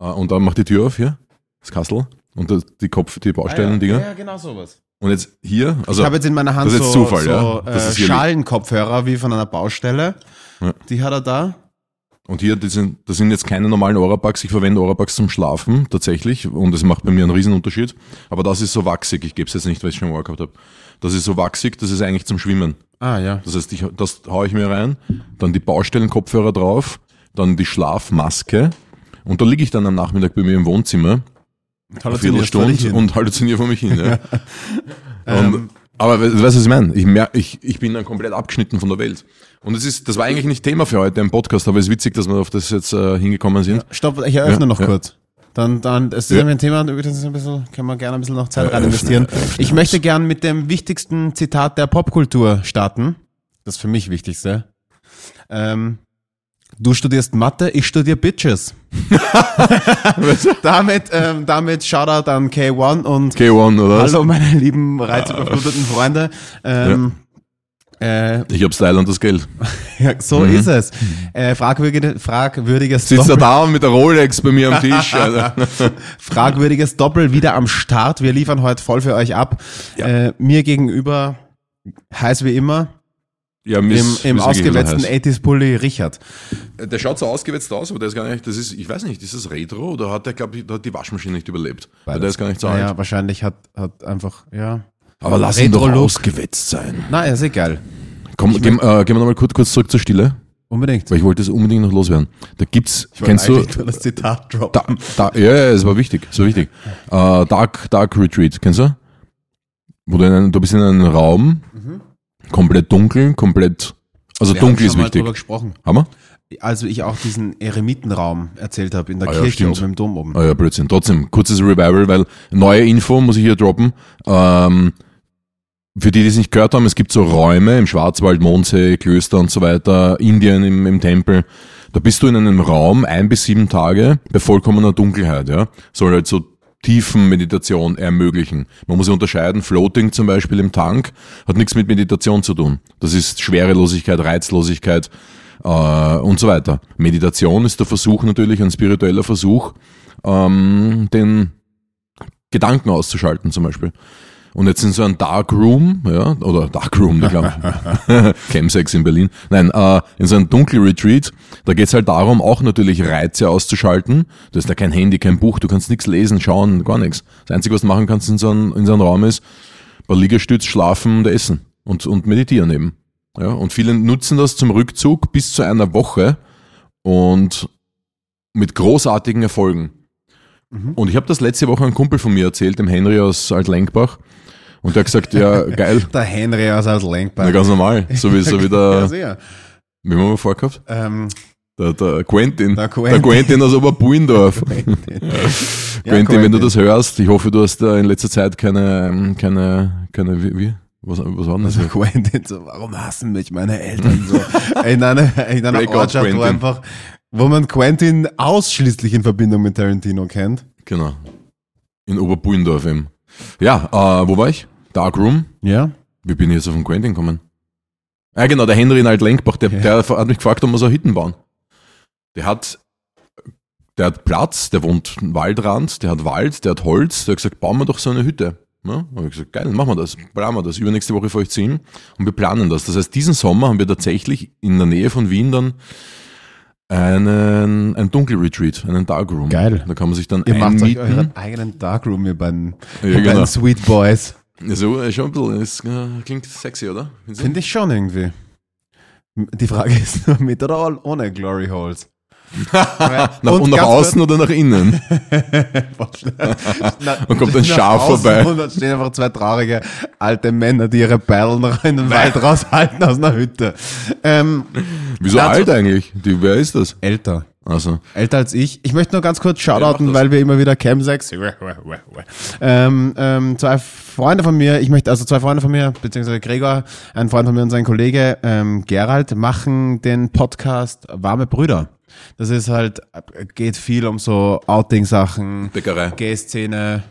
Äh, und dann macht die Tür auf hier, das Kastel und die Kopf, die Baustellen-Dinger. Ja, genau sowas. Und jetzt hier, also ich habe jetzt in meiner Hand das ist jetzt so, Zufall, so ja. Das äh, ist Schalenkopfhörer wie von einer Baustelle. Ja. Die hat er da. Und hier, das sind, das sind jetzt keine normalen Orapax. Ich verwende Orapax zum Schlafen tatsächlich und das macht bei mir einen Riesenunterschied. Aber das ist so wachsig. Ich gebe es jetzt nicht, weil ich schon mal gehabt habe. Das ist so wachsig, das ist eigentlich zum Schwimmen. Ah, ja. Das heißt, ich, das haue ich mir rein, dann die Baustellenkopfhörer drauf, dann die Schlafmaske und da liege ich dann am Nachmittag bei mir im Wohnzimmer, eine Viertelstunde und halluziniere vor mich hin. Ja. und, aber we- weißt du, was ich meine? Ich, mer ich, ich bin dann komplett abgeschnitten von der Welt. Und es ist, das war eigentlich nicht Thema für heute im Podcast, aber es ist witzig, dass wir auf das jetzt äh, hingekommen sind. Stopp, ich eröffne Ja, noch ja. kurz. Dann, dann, es ist Ja. ein Thema, das ist ein bisschen, können wir gerne ein bisschen noch Zeit rein Eröffne, investieren. eröffne Ich möchte gern mit dem wichtigsten Zitat der Popkultur starten. Das für mich wichtigste. Ähm, du studierst Mathe, ich studiere Bitches. damit, ähm, damit Shoutout an K1 und K1 oder hallo meine lieben reizüberfluteten Freunde. Ähm, äh, Ich hab Style und das Geld. ja, so ist es. Äh, fragwürdige, fragwürdiges Sitzt er Doppel- da mit der Rolex bei mir am Tisch. Alter. Fragwürdiges Doppel wieder am Start. Wir liefern heute voll für euch ab. Ja. Äh, mir gegenüber, heiß wie immer, Ja, im, Miss, im Miss ausgewetzten heiß. 80s-Pulli Richard. Der schaut so ausgewetzt aus, aber der ist gar nicht, das ist, ich weiß nicht, ist das Retro oder hat der, glaube ich, hat die Waschmaschine nicht überlebt? Weil der ist gar nicht so alt. Naja, wahrscheinlich hat, hat einfach, ja. Aber lass ihn doch ausgewetzt sein. Na, ist egal. Komm, gehen, äh, gehen wir nochmal kurz, kurz zurück zur Stille, Unbedingt. weil ich wollte das unbedingt noch loswerden. Da gibt's, kennst du, das Zitat droppen. da, da, ja, ja, es war wichtig, es war wichtig. Äh, Dark, Dark Retreat, kennst du? Wo du, in einem, du bist in einem Raum, komplett dunkel, komplett, also Wir haben dunkel ist schon mal wichtig. drüber gesprochen. Haben wir? Also ich auch diesen Eremitenraum erzählt habe in der Ah ja, Kirche stimmt. oben im Dom oben. Ah ja, Blödsinn. Trotzdem, kurzes Revival, weil neue Info muss ich hier droppen. Ähm, für die, die es nicht gehört haben, es gibt so Räume im Schwarzwald, Mondsee, Klöster und so weiter, Indien im, im Tempel. Da bist du in einem Raum ein bis sieben Tage bei vollkommener Dunkelheit, ja. Soll halt so Tiefenmeditation ermöglichen. Man muss ja unterscheiden, Floating zum Beispiel im Tank hat nichts mit Meditation zu tun. Das ist Schwerelosigkeit, Reizlosigkeit äh, und so weiter. Meditation ist der Versuch natürlich, ein spiritueller Versuch, ähm, den Gedanken auszuschalten zum Beispiel. Und jetzt in so einem Dark Room, ja, oder Dark Room, ich glaube, Chemsex in Berlin. Nein, äh, in so einem Dunkel-Retreat, da geht's halt darum, auch natürlich Reize auszuschalten. Da ist da kein Handy, kein Buch, du kannst nichts lesen, schauen, gar nichts. Das Einzige, was du machen kannst in so einem, in so einem Raum ist, bei Liegestütz schlafen und essen und, und meditieren eben. Ja, und viele nutzen das zum Rückzug bis zu einer Woche und mit großartigen Erfolgen. Und ich habe das letzte Woche einem Kumpel von mir erzählt, dem Henry aus Altlenkbach. Und der hat gesagt, ja, geil, Der Henry aus als Lenkbar. na, ganz normal. So wie, so wie ja, der, sehr. wie haben wir vorgehabt? Ähm, Der, der Quentin. Der Der Quentin. Quentin, aus Oberbuindorf. ja, Quentin, wenn du das hörst, ich hoffe, du hast da in letzter Zeit keine, keine, keine, wie, wie? Was, was war denn das? Also Quentin so, warum hassen mich meine Eltern so? in einer, in einer Ortschaft, wo Quentin. einfach, wo man Quentin ausschließlich in Verbindung mit Tarantino kennt. Genau. In Oberbuindorf eben. Ja, äh, wo war ich? Dark Room. Ja. Wie bin ich jetzt auf den Quentin gekommen? Ah, genau, der Henry in Altlenkbach, der, der hat mich gefragt, ob wir so Hitten bauen. Der hat, der hat Platz, der wohnt am Waldrand, der hat Wald, der hat Holz, der hat gesagt, bauen wir doch so eine Hütte. Ja, hab ich gesagt, geil, machen wir das, planen wir das. Übernächste Woche fahre ich zu ihm und wir planen das. Das heißt, diesen Sommer haben wir tatsächlich in der Nähe von Wien dann einen, ein Dunkelretreat, einen Darkroom. Geil. Da kann man sich dann Ihr macht euch einmieten. euren eigenen Darkroom, ihr beiden, Ja, ihr genau. beiden Sweet Boys. So, äh, schon ein bisschen, das äh, klingt sexy, oder? Finde ich schon irgendwie. Die Frage ist nur mit oder ohne Glory Holes. Nach, und nach außen oder nach innen? Na, Und kommt ein Schaf vorbei. Und dann stehen einfach zwei traurige alte Männer, die ihre Perlen in den Wald raushalten aus einer Hütte. Ähm, Wieso alt eigentlich? Die, wer ist das? älter. Also, Älter als ich. Ich möchte nur ganz kurz Ja, shoutouten, das. weil wir immer wieder Chemsex. Ähm, ähm, zwei Freunde von mir, ich möchte, also zwei Freunde von mir, beziehungsweise Gregor, ein Freund von mir und sein Kollege ähm, Gerald, machen den Podcast Warme Brüder. Das ist halt, geht viel um so Outing-Sachen, Bäckerei. Gay-Szene.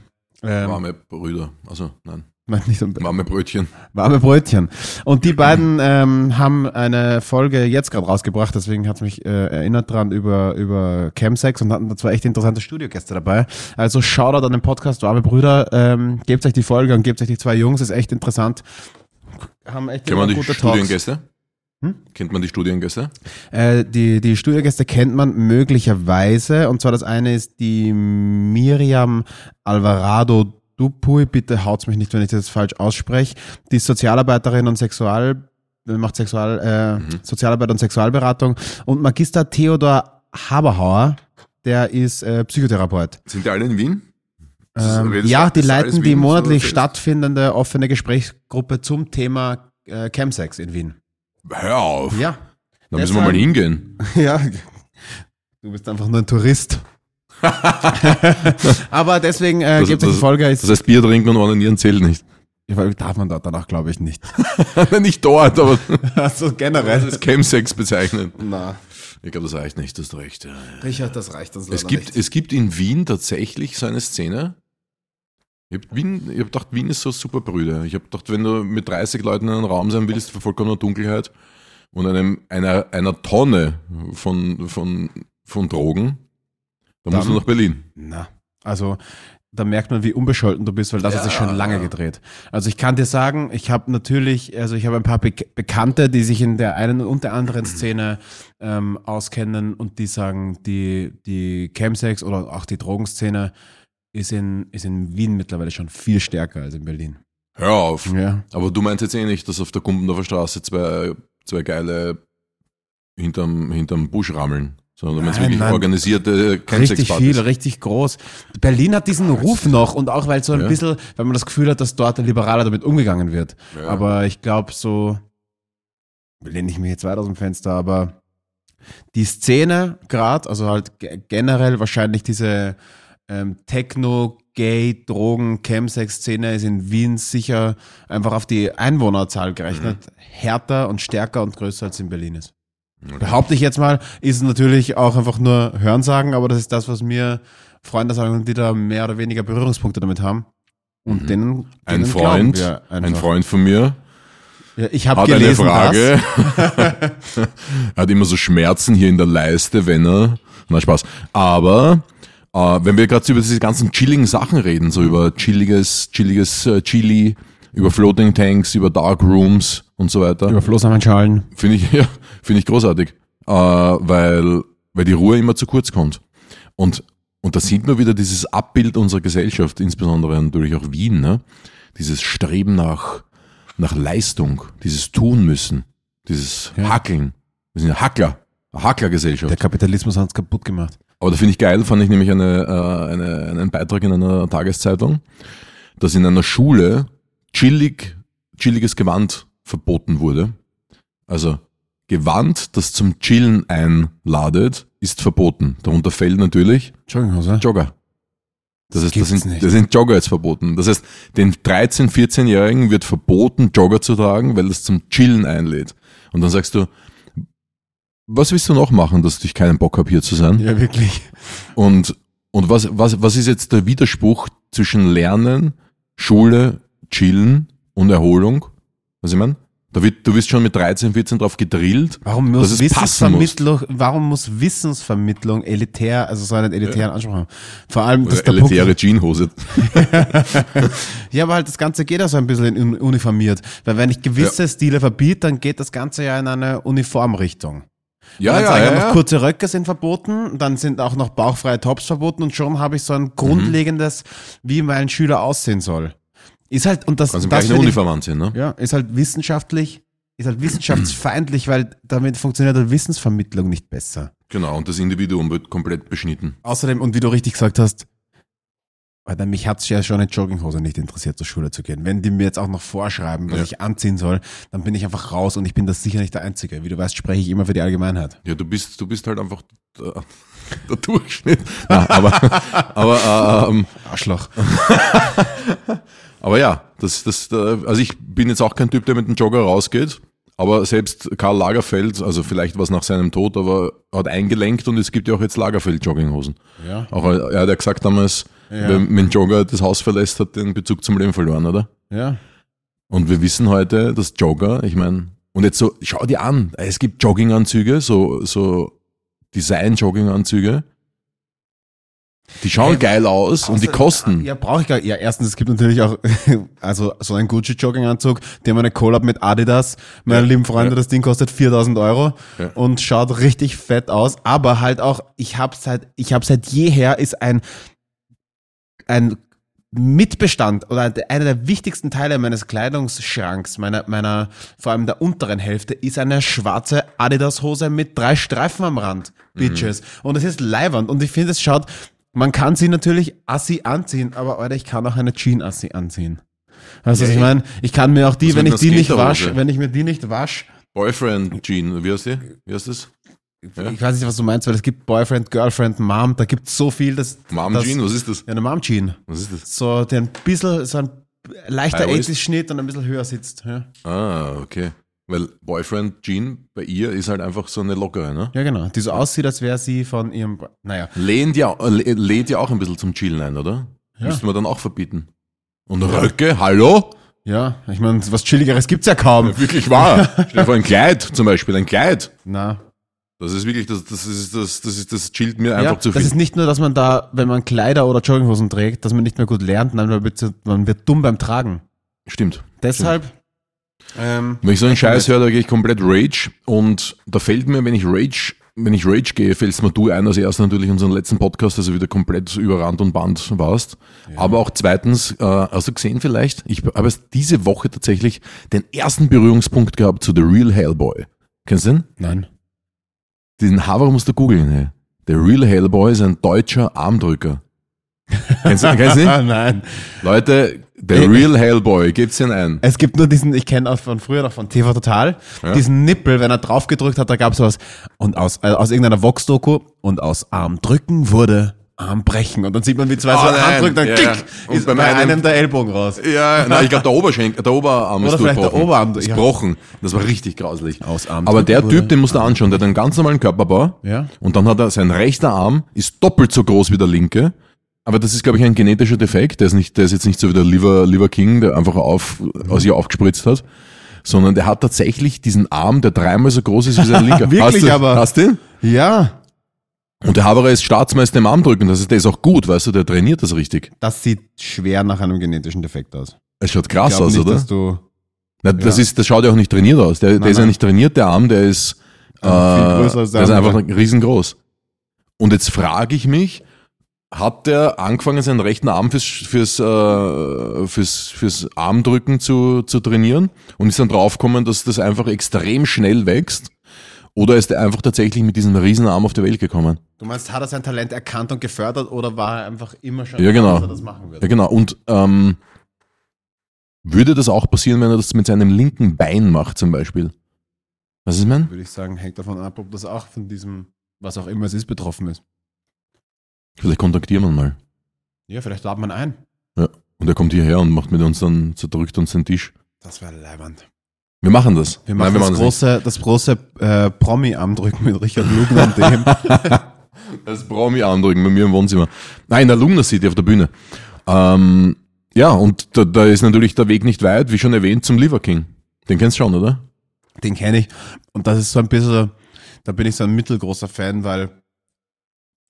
Ähm, Warme Brüder. Also, nein. Nein, nicht um Warme Brötchen. warme Brötchen. Und die beiden ähm, haben eine Folge jetzt gerade rausgebracht, deswegen hat es mich äh, erinnert dran über, über Chemsex und hatten da zwei echt interessante Studiogäste dabei. Also Shoutout an den Podcast Warme Brüder, ähm, gebt euch die Folge und gebt euch die zwei Jungs, ist echt interessant. Haben echt Kennt man immer die gute Talks. Studiengäste? Hm? Kennt man die Studiengäste? Äh, die, die Studiogäste kennt man möglicherweise. Und zwar das eine ist die Miriam Alvarado Dupuy. Bitte haut's mich nicht, wenn ich das falsch ausspreche. Die ist Sozialarbeiterin und Sexual, äh, macht Sexual, äh, Sozialarbeit und Sexualberatung. Und Magister Theodor Haberhauer, der ist äh, Psychotherapeut. Sind die alle in Wien? Ähm, ja, die leiten die so monatlich erzählst? stattfindende offene Gesprächsgruppe zum Thema äh, Chemsex in Wien. Hör auf. Ja. Da müssen wir mal hingehen. Ja, du bist einfach nur ein Tourist. Aber deswegen äh, gibt es die das- Folge. Ist, Das heißt, Bier trinken und onanieren zählt nicht. darf man dort danach, glaube ich, nicht. nicht dort, aber Also generell. das Chemsex bezeichnen. Na, Ich glaube, das reicht nicht, das hast recht. Ja. Richard, das reicht uns Es gibt, nicht. es gibt in Wien tatsächlich so eine Szene. Ich habe hab gedacht, Wien ist so super Brüder. Ich habe gedacht, wenn du mit 30 Leuten in einem Raum sein willst, für vollkommener Dunkelheit und einem, einer, einer Tonne von, von, von Drogen, dann, musst du nach Berlin. Na, also da merkt man, wie unbescholten du bist, weil das hat sich Ja. schon lange gedreht. Also ich kann dir sagen, ich habe natürlich, also ich habe ein paar Be Bekannte, die sich in der einen und der anderen Szene ähm, auskennen und die sagen, die, die Chemsex oder auch die Drogenszene ist in, ist in Wien mittlerweile schon viel stärker als in Berlin. Hör auf. Ja. Aber du meinst jetzt eh nicht, dass auf der Gumpendorfer Straße zwei, zwei geile hinterm, hinterm Busch rammeln, sondern du meinst Nein, wirklich nein. organisierte Richtig Chemsex-Partys. viel, richtig groß. Berlin hat diesen Ruf noch und auch weil so ein Ja. bisschen, weil man das Gefühl hat, dass dort liberaler damit umgegangen wird. Ja. Aber ich glaube so, lehne ich mich jetzt weit aus dem Fenster, aber die Szene gerade, also halt ge- generell wahrscheinlich diese ähm, Techno, Gay, Drogen, Chemsex-Szene ist in Wien sicher einfach auf die Einwohnerzahl gerechnet härter und stärker und größer als in Berlin ist. Behaupte ich jetzt mal, ist natürlich auch einfach nur Hörensagen, aber das ist das, was mir Freunde sagen, die da mehr oder weniger Berührungspunkte damit haben. Und denen, Mhm. Ein denen Freund, glauben wir ein. Freund von mir Ja, ich habe gelesen, eine Frage. er hat immer so Schmerzen hier in der Leiste, wenn er. Na Spaß. Aber äh, wenn wir gerade über diese ganzen chilligen Sachen reden, so über chilliges, chilliges äh, Chili, über Floating Tanks, über Dark Rooms und so weiter. Über Flohsamenschalen. finde ich ja, finde ich großartig, äh, weil weil die Ruhe immer zu kurz kommt. Und und da sieht man wieder dieses Abbild unserer Gesellschaft, insbesondere natürlich auch Wien, ne? Dieses Streben nach nach Leistung, dieses tun müssen, dieses Ja. Hackeln. Wir sind ja Hackler, Hacklergesellschaft. Der Kapitalismus hat uns kaputt gemacht. Aber da finde ich geil, fand ich nämlich eine, äh, eine, einen Beitrag in einer Tageszeitung, dass in einer Schule chillig, chilliges Gewand verboten wurde. Also Gewand, das zum Chillen einladet, ist verboten. Darunter fällt natürlich Jogginghose. Jogger. Das heißt, das sind, nicht. das sind Jogger jetzt verboten. Das heißt, den 13-, 14-Jährigen wird verboten, Jogger zu tragen, weil das zum Chillen einlädt. Und dann sagst du, was willst du noch machen, dass ich keinen Bock habe, hier zu sein? Ja, wirklich. Und, und was, was, was ist jetzt der Widerspruch zwischen Lernen, Schule, Chillen und Erholung? Was ich meine? Da wird, du wirst schon mit 13, 14 drauf gedrillt. Warum muss, passen muss. Wissensvermittlung, warum muss Wissensvermittlung elitär, also so einen elitären Anspruch haben? Vor allem, dass Oder der Punkt, elitäre Jeanhose. ja, aber halt das Ganze geht ja so ein bisschen in- uniformiert. Weil wenn ich gewisse Stile verbiete, dann geht das Ganze ja in eine Uniformrichtung. Ja, ja, ja, ja. kurze Röcke sind verboten, dann sind auch noch bauchfreie Tops verboten und schon habe ich so ein grundlegendes, wie mein Schüler aussehen soll. Ist halt, und das, Kannst das eine Uniform anziehen, ne? ja, ist halt wissenschaftlich, ist halt wissenschaftsfeindlich, weil damit funktioniert halt Wissensvermittlung nicht besser. Genau, und das Individuum wird komplett beschnitten. Außerdem, und wie du richtig gesagt hast, Alter, mich hat's ja schon in Jogginghose nicht interessiert, zur Schule zu gehen. Wenn die mir jetzt auch noch vorschreiben, was Ja. ich anziehen soll, dann bin ich einfach raus und ich bin das sicher nicht der Einzige. Wie du weißt, spreche ich immer für die Allgemeinheit. Ja, du bist, du bist halt einfach der, der Durchschnitt. Na, aber, aber, ähm, Arschloch. aber ja, das, das, also ich bin jetzt auch kein Typ, der mit dem Jogger rausgeht. Aber selbst Karl Lagerfeld, also vielleicht was nach seinem Tod, aber hat eingelenkt und es gibt ja auch jetzt Lagerfeld-Jogginghosen. Ja. Auch er hat ja gesagt damals, Ja. mit dem Jogger das Haus verlässt, hat den Bezug zum Leben verloren, oder? Ja. Und wir wissen heute, dass Jogger, ich meine, und jetzt so, schau dir an, es gibt Jogginganzüge, so, so Design-Jogginganzüge. Die schauen Hey, geil aus und die Außer- kosten. Ja, brauche ich gar Ja, erstens, es gibt natürlich auch, also so einen Gucci-Jogginganzug, die haben eine Collab mit Adidas. Meine Ja, lieben Freunde, ja. das Ding kostet 4000 Euro Ja. und schaut richtig fett aus. Aber halt auch, ich habe seit, ich habe seit jeher ist ein, ein Mitbestand oder einer der wichtigsten Teile meines Kleidungsschranks, meiner, meiner, vor allem der unteren Hälfte, ist eine schwarze Adidas-Hose mit drei Streifen am Rand. Bitches. Und es ist leibernd. Und ich finde, es schaut, man kann sie natürlich assi anziehen, aber Alter, ich kann auch eine Jean-Assi anziehen. Weißt du, was ich meine? Ich kann mir auch die, Was wenn ich die nicht wasche, wenn ich mir die nicht wasche, Boyfriend Jean, wie heißt die? Wie heißt das? Ja. ich weiß nicht, was du meinst, weil es gibt Boyfriend, Girlfriend, Mom, da gibt es so viel, dass. Mom dass, Jean, was ist das? Ja, eine Mom-Jean. Was ist das? So, der ein bisschen, so ein leichter High waist? 80s-Schnitt und ein bisschen höher sitzt. Ja, Ah, okay. Weil Boyfriend Jean bei ihr ist halt einfach so eine lockere, ne? ja genau. Die so aussieht, als wäre sie von ihrem. Naja. Lehnt ja, äh, lä- lädt ja auch ein bisschen zum Chillen ein, oder? Ja. Müssten wir dann auch verbieten. Und Röcke, hallo? Ja, ich meine, was Chilligeres gibt's ja kaum. Wirklich wahr. Stell dir vor, ein Kleid zum Beispiel, ein Kleid. Na. Das ist wirklich, das, das ist, das, das ist, das chillt mir einfach Ja, zu das viel. ist nicht nur, dass man da, wenn man Kleider oder Jogginghosen trägt, dass man nicht mehr gut lernt, nein, man wird, man wird dumm beim Tragen. Stimmt. Deshalb, ähm, Wenn ich so einen Scheiß höre, da gehe ich komplett Rage und da fällt mir, wenn ich Rage, wenn ich Rage gehe, fällt es mir du ein als erster natürlich unseren letzten Podcast, also wieder komplett über Rand und Band warst. Aber auch zweitens, äh, hast du gesehen vielleicht, ich habe erst diese Woche tatsächlich den ersten Berührungspunkt gehabt zu The Real Hellboy. Kennst du den? nein. Den Haver musst du googeln. Hey. Der Real Hellboy ist ein deutscher Armdrücker. kennst du, kennst du ihn? Ah, nein. Leute, der Real Hellboy, gebt's ihn ein. Es gibt nur diesen, ich kenne auch von früher noch von TV Total, diesen Nippel, wenn er drauf gedrückt hat, da gab es was. Und aus, äh, aus irgendeiner Vox-Doku und aus Arm drücken wurde Arm brechen. Und dann sieht man, wie zwei Oh so nein, Hand drücken, dann ja, klick, ja. Ist bei einem, einen- der Ellbogen raus. Ja, nein, ich glaube der Oberschenkel, der Oberarm Oder ist vielleicht der durchbrochen. Oberarm, ist ja. gebrochen. Das war richtig grauslich. Aus Arm Aber der Typ, den musst du anschauen, der hat einen ganz normalen Körperbau. Ja. Und dann hat er, sein rechter Arm ist doppelt so groß wie der linke. Aber das ist, glaube ich, ein genetischer Defekt. Der ist nicht, der ist jetzt nicht so wie der Liver, Liver King, der einfach auf, aus ihr aufgespritzt hat. Sondern der hat tatsächlich diesen Arm, der dreimal so groß ist wie sein linker. Wirklich, hast du, aber- Hast du? den? Ja. Und der Haberer ist Staatsmeister im Armdrücken. Das ist, der ist auch gut, weißt du, der trainiert das richtig. Das sieht schwer nach einem genetischen Defekt aus. Es schaut krass aus, nicht, oder? dass du Na, das Ja. ist, das schaut ja auch nicht trainiert aus. Der, der ist ja nein. nicht trainiert, der Arm, der ist, äh, viel größer als der der ist einfach riesengroß. Und jetzt frage ich mich, hat der angefangen, seinen rechten Arm fürs, fürs, äh, fürs, fürs Armdrücken zu, zu trainieren und ist dann draufgekommen, dass das einfach extrem schnell wächst? Oder ist er einfach tatsächlich mit diesem Riesenarm auf die Welt gekommen? Du meinst, hat er sein Talent erkannt und gefördert oder war er einfach immer schon Ja, genau. dass er das machen wird? Ja, genau. Und ähm, würde das auch passieren, wenn er das mit seinem linken Bein macht, zum Beispiel? Was ist, mein? Würde ich sagen, hängt davon ab, ob das auch von diesem, was auch immer es ist, betroffen ist. Vielleicht kontaktieren wir ihn mal. Ja, vielleicht laden man ein. Und er kommt hierher und macht mit uns dann, zerdrückt uns den Tisch. Das wäre leibend. Wir machen das. Wir machen Nein, das, das große, das große äh, Promi-Armdrücken mit Richard Lugner und dem. Das Promi andrücken bei mir im Wohnzimmer. Nein, in der Lugner City auf der Bühne. Ähm, ja, und da, da ist natürlich der Weg nicht weit, wie schon erwähnt, zum Liver King. Den kennst du schon, oder? Den kenne ich. Und das ist so ein bisschen, da bin ich so ein mittelgroßer Fan, weil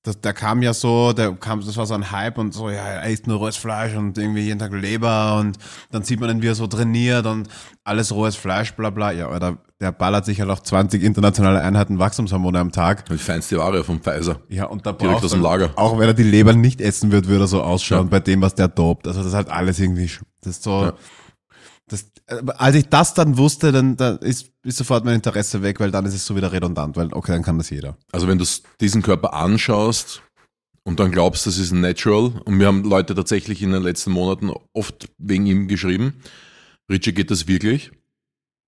das, der kam ja so, der kam, das war so ein Hype und so, ja, er isst nur rohes Fleisch und irgendwie jeden Tag Leber und dann sieht man ihn, wie er so trainiert und alles rohes Fleisch, bla bla. Ja, oder der ballert sich halt auch 20 internationale Einheiten Wachstumshormone am Tag. Die feinste Ware vom Pfizer. Ja, und da Direkt braucht aus dem er- Lager. Auch wenn er die Leber nicht essen wird, würde er so ausschauen Ja. bei dem, was der dopt. Also das ist halt alles irgendwie, das ist so, Ja. Das, äh, als ich das dann wusste, dann, dann ist, ist sofort mein Interesse weg, weil dann ist es so wieder redundant, weil okay, dann kann das jeder. Also wenn du diesen Körper anschaust und dann glaubst, das ist natural, und wir haben Leute tatsächlich in den letzten Monaten oft wegen ihm geschrieben, Richie geht das wirklich?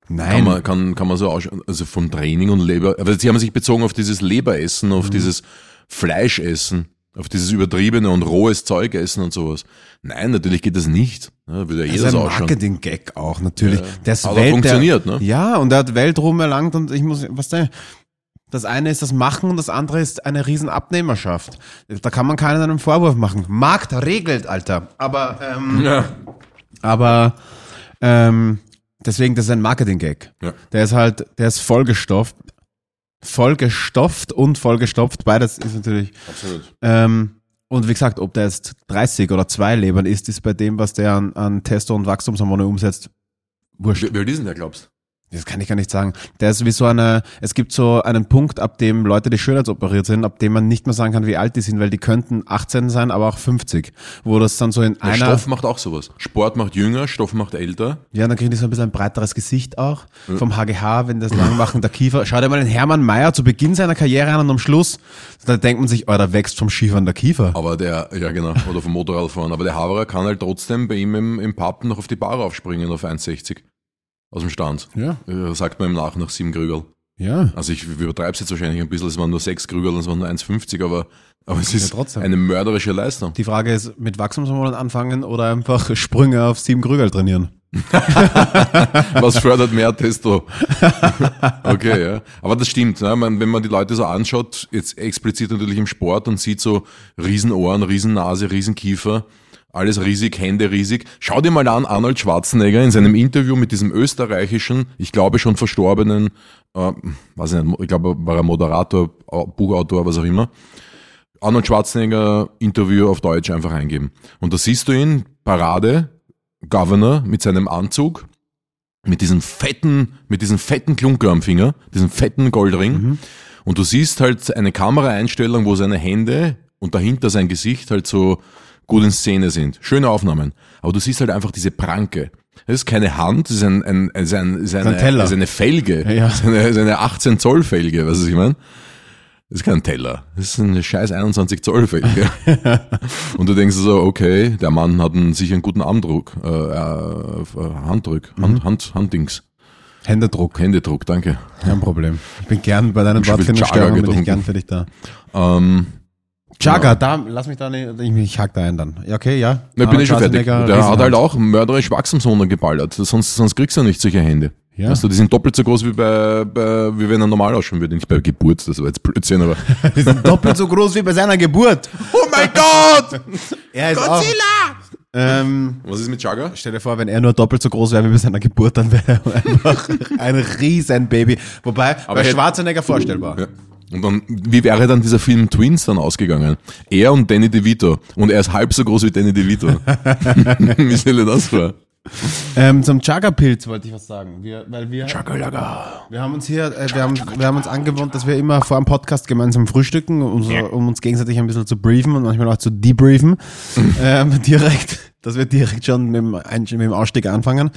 Kann man, kann, kann man so ausschauen, also vom Training und Leber, aber sie haben sich bezogen auf dieses Leberessen, Mhm. auf dieses Fleischessen, auf dieses übertriebene und rohes Zeug essen und sowas. Nein, natürlich geht das nicht. Ja, würde ja Das jeder ist so ein. Marketing-Gag auch, natürlich. Ja. Der ist Aber Welt, funktioniert, der, ne? Ja, und er hat Weltruhm erlangt und ich muss, was denn? Das eine ist das Machen und das andere ist eine riesen Abnehmerschaft. Da kann man keinen einen Vorwurf machen. Markt regelt, Alter. Aber, ähm, Ja. Aber Ähm, deswegen, das ist ein Marketing-Gag. Ja. Der ist halt, der ist vollgestopft. Vollgestopft und vollgestopft. Beides ist natürlich. Absolut. Ähm, und wie gesagt, ob der jetzt 30 oder zwei Lebern ist, ist bei dem, was der an, an Testo und Wachstumshormone umsetzt, wurscht. Wie, wie alt ist denn der, glaubst Das kann ich gar nicht sagen. Der ist wie so eine, es gibt so einen Punkt, ab dem Leute, die schönheitsoperiert sind, ab dem man nicht mehr sagen kann, wie alt die sind, weil die könnten 18 sein, aber auch 50. Wo das dann so in Der einer, Stoff macht auch sowas. Sport macht jünger, Stoff macht älter. ja, dann kriegen die so ein bisschen ein breiteres Gesicht auch. Vom HGH, wenn das lang machen, der Kiefer. Schau dir mal den Hermann Mayer zu Beginn seiner Karriere an und am Schluss, da denkt man sich, oh, da wächst vom Skifahren der Kiefer. Aber der, ja genau, oder vom Motorradfahren. Aber der Haverer kann halt trotzdem bei ihm im, im Pub noch auf die Bar aufspringen auf 1,60. Aus dem Stand. Ja. Äh, Sagt man ihm nach, nach sieben Krügel. Ja. Also ich übertreibe es jetzt wahrscheinlich ein bisschen, es waren nur sechs Krügel und es waren nur 1,50, aber, aber es ist trotzdem. eine mörderische Leistung. Die Frage ist, mit Wachstumshormonen anfangen oder einfach Sprünge auf sieben Krügel trainieren? Was fördert mehr Testo? okay, ja. Aber das stimmt. Ne? Man, wenn man die Leute so anschaut, jetzt explizit natürlich im Sport und sieht so Riesenohren, Riesennase, Riesenkiefer, alles riesig, Hände riesig. Schau dir mal an, Arnold Schwarzenegger in seinem Interview mit diesem österreichischen, ich glaube schon verstorbenen, äh, weiß ich nicht, ich glaube, war er Moderator, Buchautor, was auch immer. Arnold Schwarzenegger Interview auf Deutsch einfach eingeben. Und da siehst du ihn, Parade, Governor mit seinem Anzug, mit diesem fetten, mit diesem fetten Klunker am Finger, diesem fetten Goldring. Und du siehst halt eine Kameraeinstellung, wo seine Hände und dahinter sein Gesicht halt so gut in Szene sind. Schöne Aufnahmen. Aber du siehst halt einfach diese Pranke. Das ist keine Hand, das ist, ein, ein, ist, ein, ist, eine, ein Teller. ist eine Felge. Ja. Das ist eine, ist eine 18 Zoll Felge, weißt du, was ich meine? Das ist kein Teller. Das ist eine scheiß 21 Zoll Felge. Und du denkst so, okay, der Mann hat einen, sicher einen guten Armdruck, äh, äh, Handdruck, Mhm. Hand, Hand, Handdings, Händedruck. Händedruck, danke. Kein Problem. Ich bin gern bei viel Wortfindungsstörungen, bin ich gern für dich da. Ähm, Chaga, da, lass mich da nicht, ich, ich hack da ein dann. Okay, ja. Na, bin ich schon fertig. Der hat Riesenhand. halt auch mörderisch Wachstumshormone geballert. Sonst, sonst kriegst du ja nicht solche Hände. Ja. Weißt du, die sind doppelt so groß wie bei, bei wie wenn er normal ausschauen würde. Nicht bei Geburt, das war jetzt Blödsinn, aber. Die sind doppelt so groß wie bei seiner Geburt. oh mein Gott! Er ist auch, ähm, Was ist mit Chaga? stell dir vor, wenn er nur doppelt so groß wäre wie bei seiner Geburt, dann wäre er einfach ein Riesenbaby. Wobei, bei hätte- Schwarzenegger vorstellbar. Ja. Und dann, wie wäre dann dieser Film Twins dann ausgegangen? Er und Danny DeVito. Und er ist halb so groß wie Danny DeVito. wie stell dir das vor? Ähm, zum Chaga-Pilz wollte ich was sagen. Wir, weil wir, Chagalaga. wir haben uns hier, äh, wir, haben, wir haben uns angewohnt, dass wir immer vor dem Podcast gemeinsam frühstücken, um, so, um uns gegenseitig ein bisschen zu briefen und manchmal auch zu debriefen. ähm, direkt, dass wir direkt schon mit dem, mit dem Ausstieg anfangen.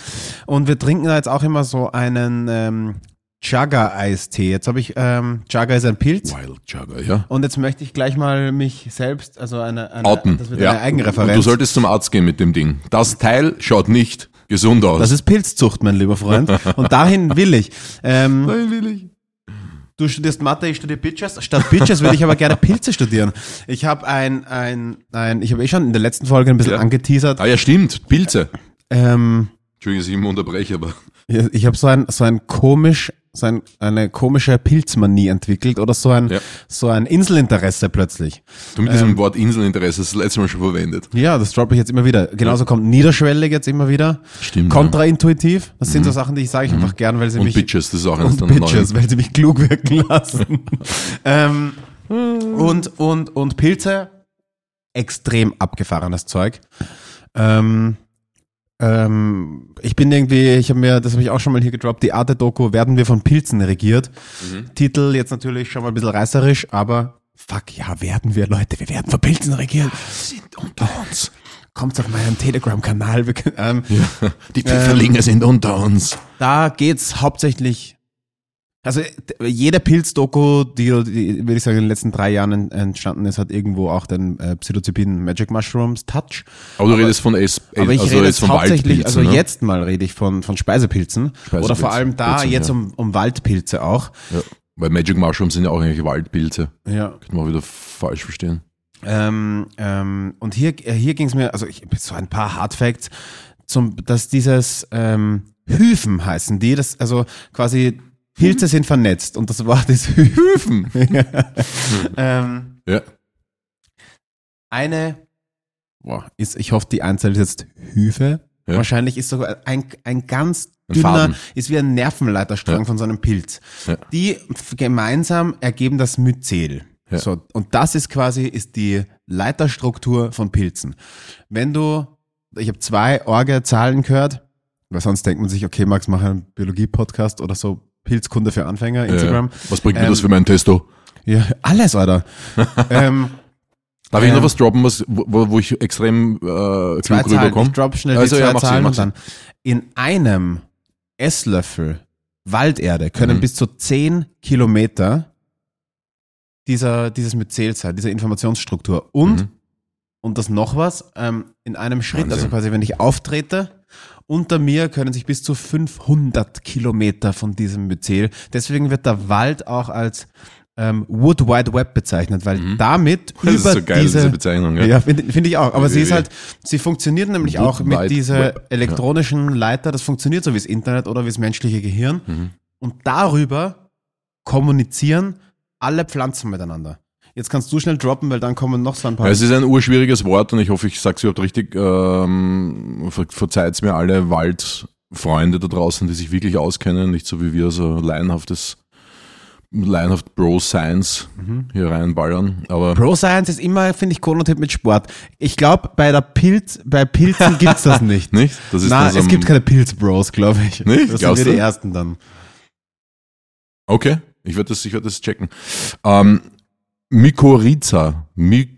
Und wir trinken da jetzt auch immer so einen ähm, Chaga-Eistee. Jetzt habe ich, ähm, Chaga ist ein Pilz. Wild Chaga, ja. Und jetzt möchte ich gleich mal mich selbst, also eine, eine Outen. das wird Ja. eine Eigenreferenz. Und du solltest zum Arzt gehen mit dem Ding. Das Teil schaut nicht gesund aus. das ist Pilzzucht, mein lieber Freund. Und dahin will ich. Ähm, Nein, will ich. Du studierst Mathe, ich studiere Bitches. Statt Bitches würde ich aber gerne Pilze studieren. Ich habe ein, ein, ein, ich habe eh schon in der letzten Folge ein bisschen Ja. angeteasert. Ah ja, stimmt. Pilze. Ähm, Entschuldigung, dass ich immer unterbreche, aber ich habe so ein, so ein komisch, so ein, eine komische Pilzmanie entwickelt oder so ein, Ja. so ein Inselinteresse plötzlich. du mit diesem Wort Inselinteresse hast du das letzte Mal schon verwendet. Ja, das droppe ich jetzt immer wieder. Genauso kommt niederschwellig jetzt immer wieder. Stimmt, Kontraintuitiv. Das sind so Sachen, die ich sage ich einfach gern, weil sie Und mich Bitches, das ist auch eines und der Bitches, neuen. weil sie mich klug wirken lassen. ähm, und, und, und Pilze, extrem abgefahrenes Zeug. Ähm, ähm, ich bin irgendwie, ich habe mir, das habe ich auch schon mal hier gedroppt, die Arte-Doku, werden wir von Pilzen regiert. Titel jetzt natürlich schon mal ein bisschen reißerisch, aber fuck, ja, werden wir, Leute, wir werden von Pilzen regiert. sind unter uns. Kommt auf meinen Telegram-Kanal. Ähm, Die Pfifferlinge sind unter uns. Da geht's hauptsächlich. Also d- jede Pilzdoku, die, die würde ich sagen in den letzten drei Jahren en- entstanden ist, hat irgendwo auch den äh, Psilocybin Magic Mushrooms Touch. Aber du redest von S, Aber ich also rede jetzt von hauptsächlich, also ne? jetzt mal rede ich von, von Speisepilzen. Oder Speisepilze, vor allem da Pilzen, jetzt ja. um, um Waldpilze auch. Ja, weil Magic Mushrooms sind ja auch eigentlich Waldpilze. Ja. Könnte man auch wieder falsch verstehen. Ähm, ähm, und hier, äh, hier ging es mir, also ich so ein paar Hard Facts, zum, dass dieses ähm, Hyphen heißen die, das, also quasi Pilze sind vernetzt und das Wort ist Hyphen. ähm, Ja. eine, boah, ist, ich hoffe, die Einzahl ist jetzt Hyphe. Ja. Wahrscheinlich ist sogar ein, ein ganz dünner, Faden. ist wie ein Nervenleiterstrang Ja. von so einem Pilz. Ja. Die gemeinsam ergeben das Myzel. Ja. So, und das ist quasi, ist die Leiterstruktur von Pilzen. Wenn du, ich habe zwei Orge-Zahlen gehört, weil sonst denkt man sich, okay, Max, mach einen Biologie-Podcast oder so Pilzkunde für Anfänger, Instagram. Ja. Was bringt mir Ähm, das für meinen Testo? Ja, alles, Alter. ähm, Darf ich ähm, noch was droppen, was, wo, wo ich extrem äh, zwei klug. Ich rüberkomme? drop schnell Also, die ja, zwei mach's, Zahlen und dann. In einem Esslöffel Walderde können Mhm. bis zu 10 Kilometer dieser, dieses Myzel sein, diese Informationsstruktur. Und, Mhm. und das noch was, ähm, in einem Schritt, also Wahnsinn. quasi wenn ich auftrete, unter mir können sich bis zu 500 Kilometer von diesem Myzel. Deswegen wird der Wald auch als ähm, Wood Wide Web bezeichnet, weil damit Mhm. Das über ist so geil, diese, diese Bezeichnung. Ja. ja, finde find ich auch. Aber sie ist halt, sie funktioniert nämlich Wood auch mit dieser Web, elektronischen Leiter. Das funktioniert so wie das Internet oder wie das menschliche Gehirn. Mhm. Und darüber kommunizieren alle Pflanzen miteinander. Jetzt kannst du schnell droppen, weil dann kommen noch so ein paar. Ja, es ist ein urschwieriges Wort und ich hoffe, ich sage es überhaupt richtig. Ähm, ver verzeiht mir alle Waldfreunde da draußen, die sich wirklich auskennen, nicht so wie wir so laienhaftes, laienhaft Bro-Science hier reinballern. Aber Pro Science ist immer, finde ich, konnotiert mit Sport. Ich glaube, bei der Pilz, bei Pilzen gibt's das nicht. nicht? Das ist dann so es gibt keine Pilz-Bros, glaube ich. Nicht? Das sind Glaubst wir die du? Ersten dann. Okay, ich werde das, ich werd das checken. Ähm, Mykorrhiza. Mykorrhiza.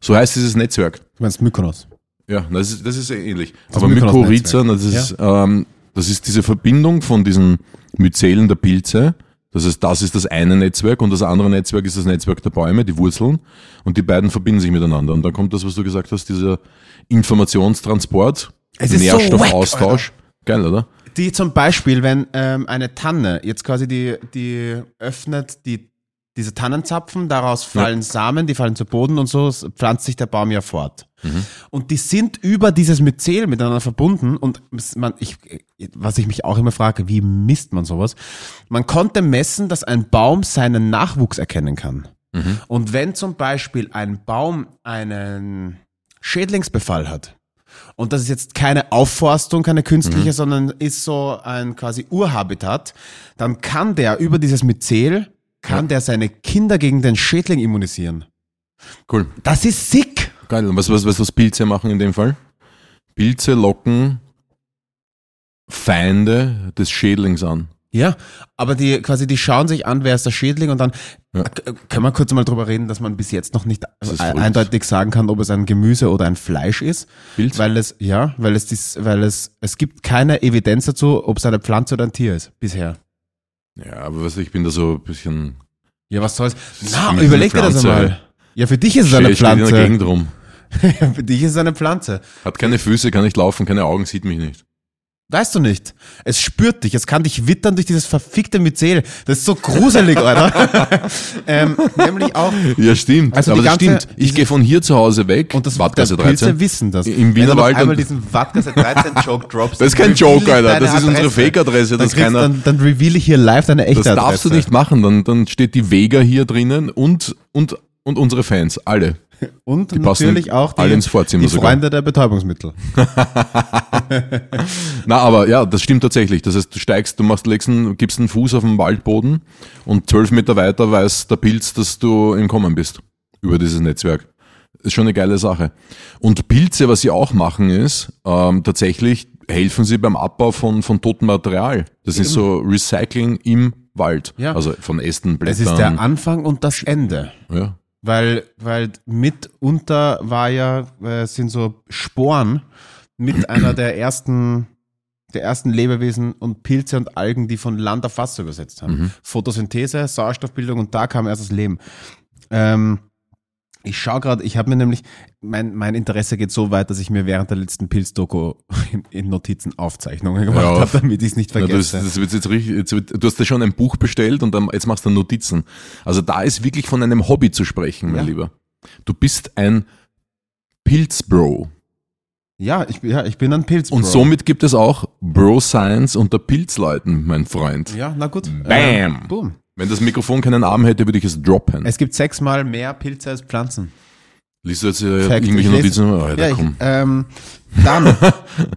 So heißt dieses Netzwerk. Du meinst Mykonos. Ja, das ist, das ist ähnlich. Das Aber. Mykorrhiza, das ist, ähm, das ist diese Verbindung von diesen Myzelen der Pilze. Das heißt, das ist das eine Netzwerk und das andere Netzwerk ist das Netzwerk der Bäume, die Wurzeln. Und die beiden verbinden sich miteinander. Und dann kommt das, was du gesagt hast, dieser Informationstransport, ist so Nährstoffaustausch. Geil, oder? Die zum Beispiel, wenn ähm, eine Tanne jetzt quasi die, die öffnet, die, diese Tannenzapfen, daraus fallen Samen, die fallen zu Boden und so pflanzt sich der Baum ja fort. Und die sind über dieses Myzel miteinander verbunden und man, ich, was ich mich auch immer frage, wie misst man sowas? Man konnte messen, dass ein Baum seinen Nachwuchs erkennen kann. Und wenn zum Beispiel ein Baum einen Schädlingsbefall hat, und das ist jetzt keine Aufforstung, keine künstliche, sondern ist so ein quasi Urhabitat, dann kann der über dieses Myzel, kann der seine Kinder gegen den Schädling immunisieren. Cool. Das ist sick! Geil. Und was, was, was, was Pilze machen in dem Fall? Pilze locken Feinde des Schädlings an. Ja, aber die quasi, die schauen sich an, wer ist der Schädling und dann Ja. K- können wir kurz mal drüber reden, dass man bis jetzt noch nicht eindeutig sagen kann, ob es ein Gemüse oder ein Fleisch ist, Pilz? weil es ja, weil es dies, weil es es gibt keine Evidenz dazu, ob es eine Pflanze oder ein Tier ist bisher. Ja, aber was, ich bin da so ein bisschen Ja, was soll's? Na, überleg dir das Pflanze. einmal. Ja, für dich ist es eine steht in der Pflanze. Gegend rum. für dich ist es eine Pflanze. Hat keine Füße, kann nicht laufen, keine Augen, sieht mich nicht. Weißt du nicht? Es spürt dich, es kann dich wittern durch dieses verfickte Myzel. Das ist so gruselig, Alter. ähm, nämlich auch, Ja, stimmt. Also aber das ganze- stimmt. Ich gehe von hier zu Hause weg. und das Wattgasse der Pilze 13. wissen das. Im Wenn du Wienerwald einmal diesen Wattgasse 13 Joke droppst. Das ist kein Joke, Alter. Das ist unsere Adresse. Fake-Adresse, Dann, das keiner- dann, dann reveal ich hier live deine echte Das darfst du Adresse. nicht machen. Dann, dann steht die Vega hier drinnen und, und, und unsere Fans, alle. Und Die natürlich auch die, alle ins Vorzimmer die. Freunde der Betäubungsmittel. Na, aber ja, das stimmt tatsächlich. Das heißt, du steigst, du machst, legst einen, gibst einen Fuß auf den Waldboden und zwölf Meter weiter weiß der Pilz, dass du im Kommen bist. Über dieses Netzwerk. Ist schon eine geile Sache. Und Pilze, was sie auch machen, ist, ähm, tatsächlich helfen sie beim Abbau von, von totem Material. Das ist so Recycling im Wald. Ja. Also von Ästen, Es Blättern. ist der Anfang und das Ende. ja. Weil, weil mitunter war ja, äh, sind so Sporen mit einer der ersten, der ersten Lebewesen und Pilze und Algen, die von Land auf Wasser übersetzt haben. Photosynthese, Sauerstoffbildung und da kam erst das Leben. Ähm, ich schaue gerade, ich habe mir nämlich, mein, mein Interesse geht so weit, dass ich mir während der letzten Pilzdoku in, in Notizen Aufzeichnungen gemacht Ja. habe, damit ich es nicht Ja, das, vergesse. das wird jetzt richtig, jetzt wird, du hast ja schon ein Buch bestellt und dann, jetzt machst du Notizen. Also da ist wirklich von einem Hobby zu sprechen, mein Ja. Lieber. Du bist ein Pilzbro. ja, ich, bin- ja, ich bin ein Pilz. Und somit gibt es auch Bro Science unter Pilzleuten, mein Freund. Ja, na gut. Bam. Äh, boom. Wenn das Mikrofon keinen Arm hätte, würde ich es droppen. Es gibt sechsmal mehr Pilze als Pflanzen. Liest du jetzt äh, Fact, irgendwelche Notizen? Oh, Ja, ich, ähm, dann.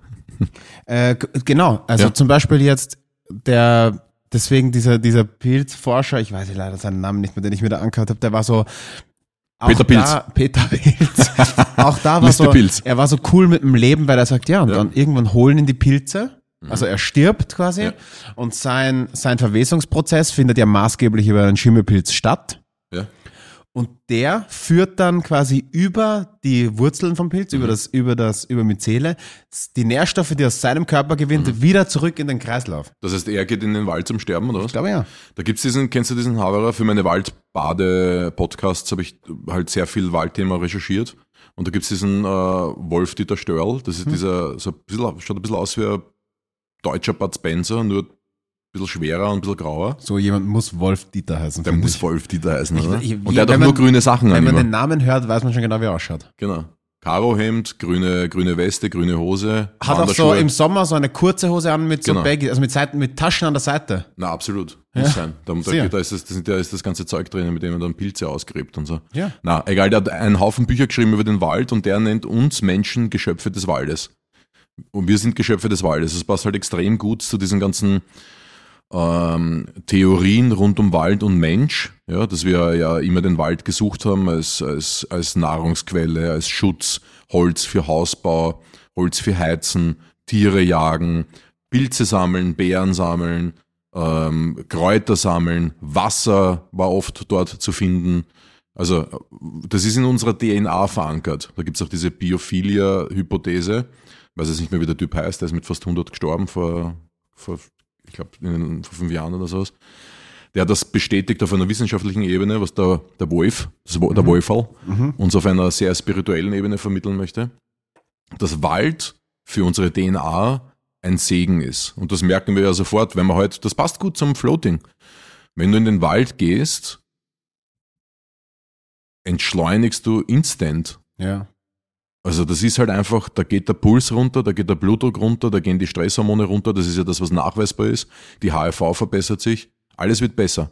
äh, genau, also Ja. zum Beispiel jetzt der, deswegen dieser, dieser Pilzforscher, ich weiß leider seinen Namen nicht mehr, den ich mir da angehört habe, der war so. auch Peter Pilz. Da, Peter Pilz. auch da war so, Pilz. er war so cool mit dem Leben, weil er sagt, ja, und Ja. dann irgendwann holen ihn die Pilze. Also er stirbt quasi Ja. und sein, sein Verwesungsprozess findet ja maßgeblich über einen Schimmelpilz statt. Ja. Und der führt dann quasi über die Wurzeln vom Pilz, Mhm. über das, über das, über Myzele, die Nährstoffe, die er aus seinem Körper gewinnt, Mhm. wieder zurück in den Kreislauf. Das heißt, er geht in den Wald zum Sterben, oder was? Ich glaube ja. Da gibt's diesen, kennst du diesen Haberer? Für meine Waldbade-Podcasts habe ich halt sehr viel Waldthema recherchiert. Und da gibt's diesen äh, Wolf-Dieter Störl. Das ist Mhm. dieser, so ein bisschen, schaut ein bisschen aus wie ein deutscher Bud Spencer, nur ein bisschen schwerer und ein bisschen grauer. So jemand muss Wolf Dieter heißen. Der muss ich. Wolf-Dieter heißen, Ich- oder? ich- und der hat auch nur man- grüne Sachen an Wenn man immer. den Namen hört, weiß man schon genau, wie er ausschaut. Genau. Karohemd, grüne, grüne Weste, grüne Hose. Hat auch so im Sommer so eine kurze Hose an mit so Genau. Baggy, also mit Seiten, mit Taschen an der Seite. Na, absolut. Muss sein. Da, da, da, ist das, da ist das ganze Zeug drin, mit dem man dann Pilze ausgräbt und so. Ja. Na, egal, der hat einen Haufen Bücher geschrieben über den Wald und der nennt uns Menschen Geschöpfe des Waldes. Und wir sind Geschöpfe des Waldes. Das passt halt extrem gut zu diesen ganzen ähm, Theorien rund um Wald und Mensch, ja, dass wir ja immer den Wald gesucht haben als, als, als Nahrungsquelle, als Schutz, Holz für Hausbau, Holz für Heizen, Tiere jagen, Pilze sammeln, Beeren sammeln, ähm, Kräuter sammeln, Wasser war oft dort zu finden. Also das ist in unserer DNA verankert. Da gibt's auch diese Biophilia-Hypothese, weiß jetzt nicht mehr, wie der Typ heißt, der ist mit fast 100 gestorben vor, vor ich glaube, vor fünf Jahren oder sowas. Der hat das bestätigt auf einer wissenschaftlichen Ebene, was der, der Wolf, das, Wo- der Wolferl, uns auf einer sehr spirituellen Ebene vermitteln möchte, dass Wald für unsere DNA ein Segen ist. Und das merken wir ja sofort, wenn man heute, das passt gut zum Floating. Wenn du in den Wald gehst, entschleunigst du instant. Ja. Also das ist halt einfach, da geht der Puls runter, da geht der Blutdruck runter, da gehen die Stresshormone runter, das ist ja das, was nachweisbar ist. Die HRV verbessert sich, alles wird besser.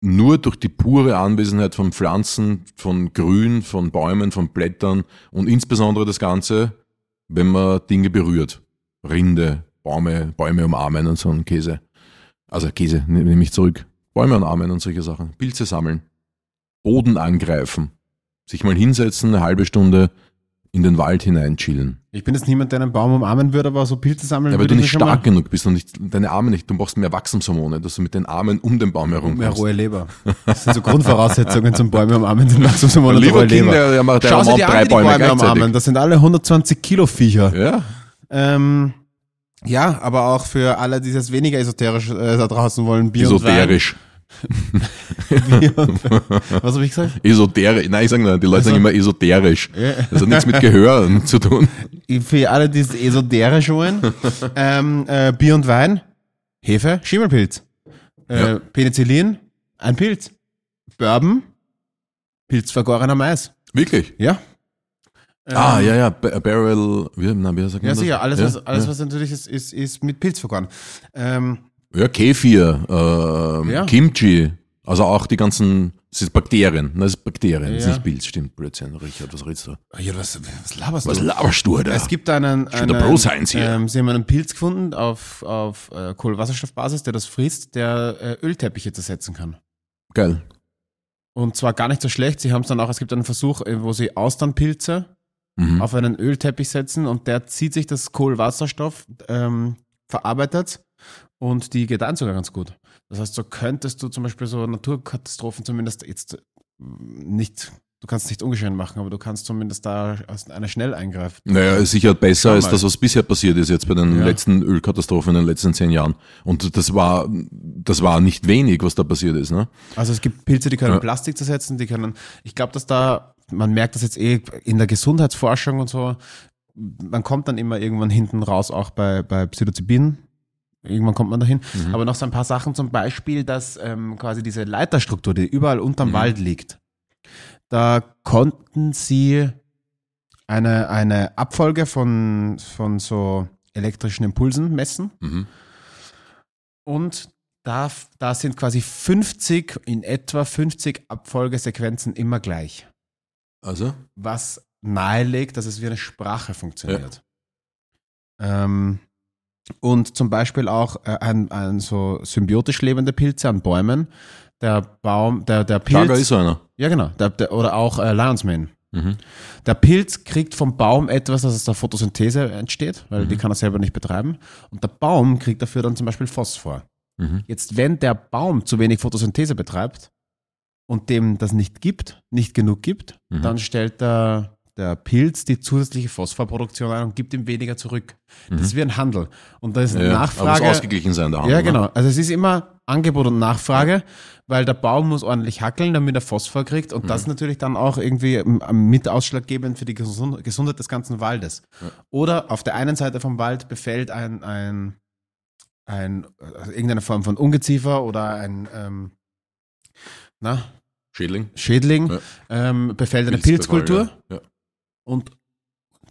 Nur durch die pure Anwesenheit von Pflanzen, von Grün, von Bäumen, von Blättern und insbesondere das Ganze, wenn man Dinge berührt. Rinde, Bäume, Bäume umarmen und so ein Käse. Also Käse, ne- nehme ich zurück. Bäume umarmen und solche Sachen. Pilze sammeln. Boden angreifen. Sich mal hinsetzen, eine halbe Stunde in den Wald hinein chillen. Ich bin jetzt niemand, der einen Baum umarmen würde, aber so Pilze sammeln Ja, weil würde du ich nicht stark genug bist und nicht, deine Arme nicht, du brauchst mehr Wachstumshormone, dass du mit den Armen um den Baum herum Mehr rohe Leber. Das sind so Grundvoraussetzungen zum Bäume umarmen, den Wachstumshormone und Lieber rohe Kind, Leber. der, der Schau dir drei an, die Bäume Bäume umarmen. Das sind alle 120 Kilo Viecher. Ja, Ähm, ja, aber auch für alle, die das weniger esoterisch äh, da draußen wollen, Bier esoterisch. und Wein. Was habe ich gesagt? Esoterisch. Nein, ich sage nur, die Leute sagen Also- immer esoterisch. Ja. Das hat nichts mit Gehör zu tun. Für alle, die es esoterisch wollen, ähm, äh, Bier und Wein, Hefe, Schimmelpilz. Äh, Ja. Penicillin, ein Pilz. Bourbon, pilzvergorener Mais. Wirklich? Ja. ah, Ähm, ja, ja, Ba- Barrel, wie, na, wie sagt man Ja, sicher, alles, ja, was, alles ja. was natürlich ist, ist, ist mit Pilz vergoren. Ähm, Ja, Kefir, ähm, Ja. Kimchi, also auch die ganzen, das ist Bakterien, das ist Bakterien, das ist nicht Pilz, stimmt, Blödsinn, Richard, was redest du? ja, was, was laberst Was du? laberst du da? Es gibt einen, einen ähm, sie haben einen Pilz gefunden auf, auf äh, Kohlenwasserstoffbasis, der das frisst, der äh, Ölteppiche zersetzen kann. Geil. Und zwar gar nicht so schlecht. Sie haben es dann auch, es gibt einen Versuch, äh, wo sie Austernpilze Mhm. auf einen Ölteppich setzen und der zieht sich das Kohlenwasserstoff, ähm, verarbeitet und die gedeihen sogar ganz gut. Das heißt, so könntest du zum Beispiel so Naturkatastrophen zumindest jetzt äh, nicht, du kannst nicht ungeschehen machen, aber du kannst zumindest da aus einer schnell eingreifen. Naja, ist sicher besser als das, was bisher passiert ist jetzt bei den Ja. letzten Ölkatastrophen in den letzten zehn Jahren. Und das war, das war nicht wenig, was da passiert ist, ne? Also es gibt Pilze, die können Ja. Plastik zersetzen, die können, ich glaube, dass da, man merkt das jetzt eh in der Gesundheitsforschung und so, man kommt dann immer irgendwann hinten raus, auch bei, bei Psilocybin. Irgendwann kommt man dahin. Aber noch so ein paar Sachen, zum Beispiel, dass ähm, quasi diese Leiterstruktur, die überall unterm Wald liegt, da konnten sie eine, eine Abfolge von, von so elektrischen Impulsen messen. Mhm. Und da, da sind quasi 50, in etwa 50 Abfolgesequenzen immer gleich. Also? was nahelegt, dass es wie eine Sprache funktioniert. Ähm, und zum Beispiel auch äh, ein, ein so symbiotisch lebende Pilze an Bäumen. Der Baum, der, der Pilz. Chaga ist so einer. Ja, genau. Der, der, oder auch äh, Lion's Mane. Mhm. Der Pilz kriegt vom Baum etwas, das aus der Photosynthese entsteht, weil die kann er selber nicht betreiben. Und der Baum kriegt dafür dann zum Beispiel Phosphor. Mhm. Jetzt, wenn der Baum zu wenig Photosynthese betreibt und dem das nicht gibt, nicht genug gibt, Mhm. dann stellt der, der Pilz die zusätzliche Phosphorproduktion ein und gibt ihm weniger zurück. Das ist wie ein Handel. Und da ist Mhm. Ja, Aber Nachfrage. muss ausgeglichen sein, der Handel. Ja, ne? genau. Also es ist immer Angebot und Nachfrage, weil der Baum muss ordentlich hackeln, damit er Phosphor kriegt und Mhm. das natürlich dann auch irgendwie ähm, mit ausschlaggebend für die Gesund Gesundheit des ganzen Waldes. Oder auf der einen Seite vom Wald befällt ein, ein, ein also irgendeine Form von Ungeziefer oder ein ähm, na, Schädling. Schädling, Ja. ähm, befällt eine Pilzkultur Ja. Und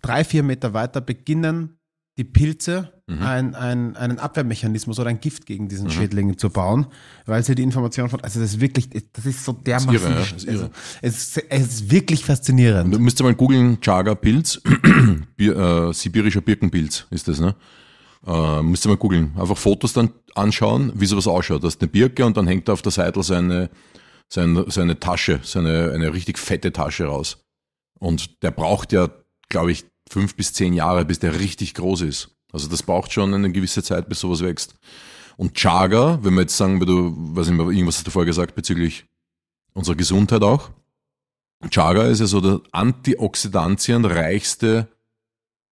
drei, vier Meter weiter beginnen die Pilze Mhm. ein, ein, einen Abwehrmechanismus oder ein Gift gegen diesen Schädling zu bauen, weil sie die Information von, also das ist wirklich, das ist so dermaßen, irre, ja, ist also, es, ist, es ist wirklich faszinierend. Du müsst mal googeln, Chaga-Pilz, äh, sibirischer Birkenpilz ist das, ne? Äh, müsst ihr mal googeln. Einfach Fotos dann anschauen, wie sowas ausschaut. Das ist eine Birke und dann hängt da auf der Seite seine, seine, seine Tasche, seine, eine richtig fette Tasche raus. Und der braucht ja, glaube ich, fünf bis zehn Jahre, bis der richtig groß ist. Also das braucht schon eine gewisse Zeit, bis sowas wächst. Und Chaga, wenn wir jetzt sagen, du, weiß nicht mehr, irgendwas hast du vorher gesagt bezüglich unserer Gesundheit auch. Chaga ist ja so der antioxidantienreichste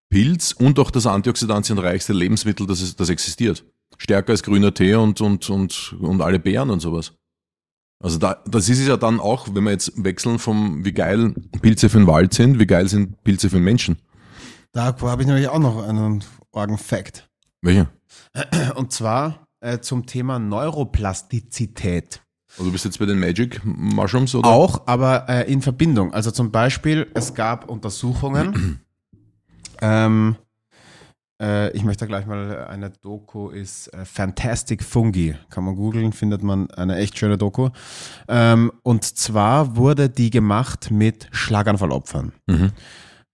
Pilz und auch das antioxidantienreichste Lebensmittel, das, es, das existiert. Stärker als grüner Tee und, und, und, und alle Beeren und sowas. Also da, das ist es ja dann auch, wenn wir jetzt wechseln vom, wie geil Pilze für den Wald sind, wie geil sind Pilze für den Menschen. Da habe ich nämlich auch noch einen Organ-Fact. Welche? Und zwar äh, zum Thema Neuroplastizität. Also du bist jetzt bei den Magic Mushrooms oder? Auch, aber äh, in Verbindung. Also zum Beispiel, es gab Untersuchungen. ähm, äh, ich möchte gleich mal eine Doku ist äh, Fantastic Fungi. Kann man googeln, findet man eine echt schöne Doku. Ähm, und zwar wurde die gemacht mit Schlaganfallopfern. Mhm.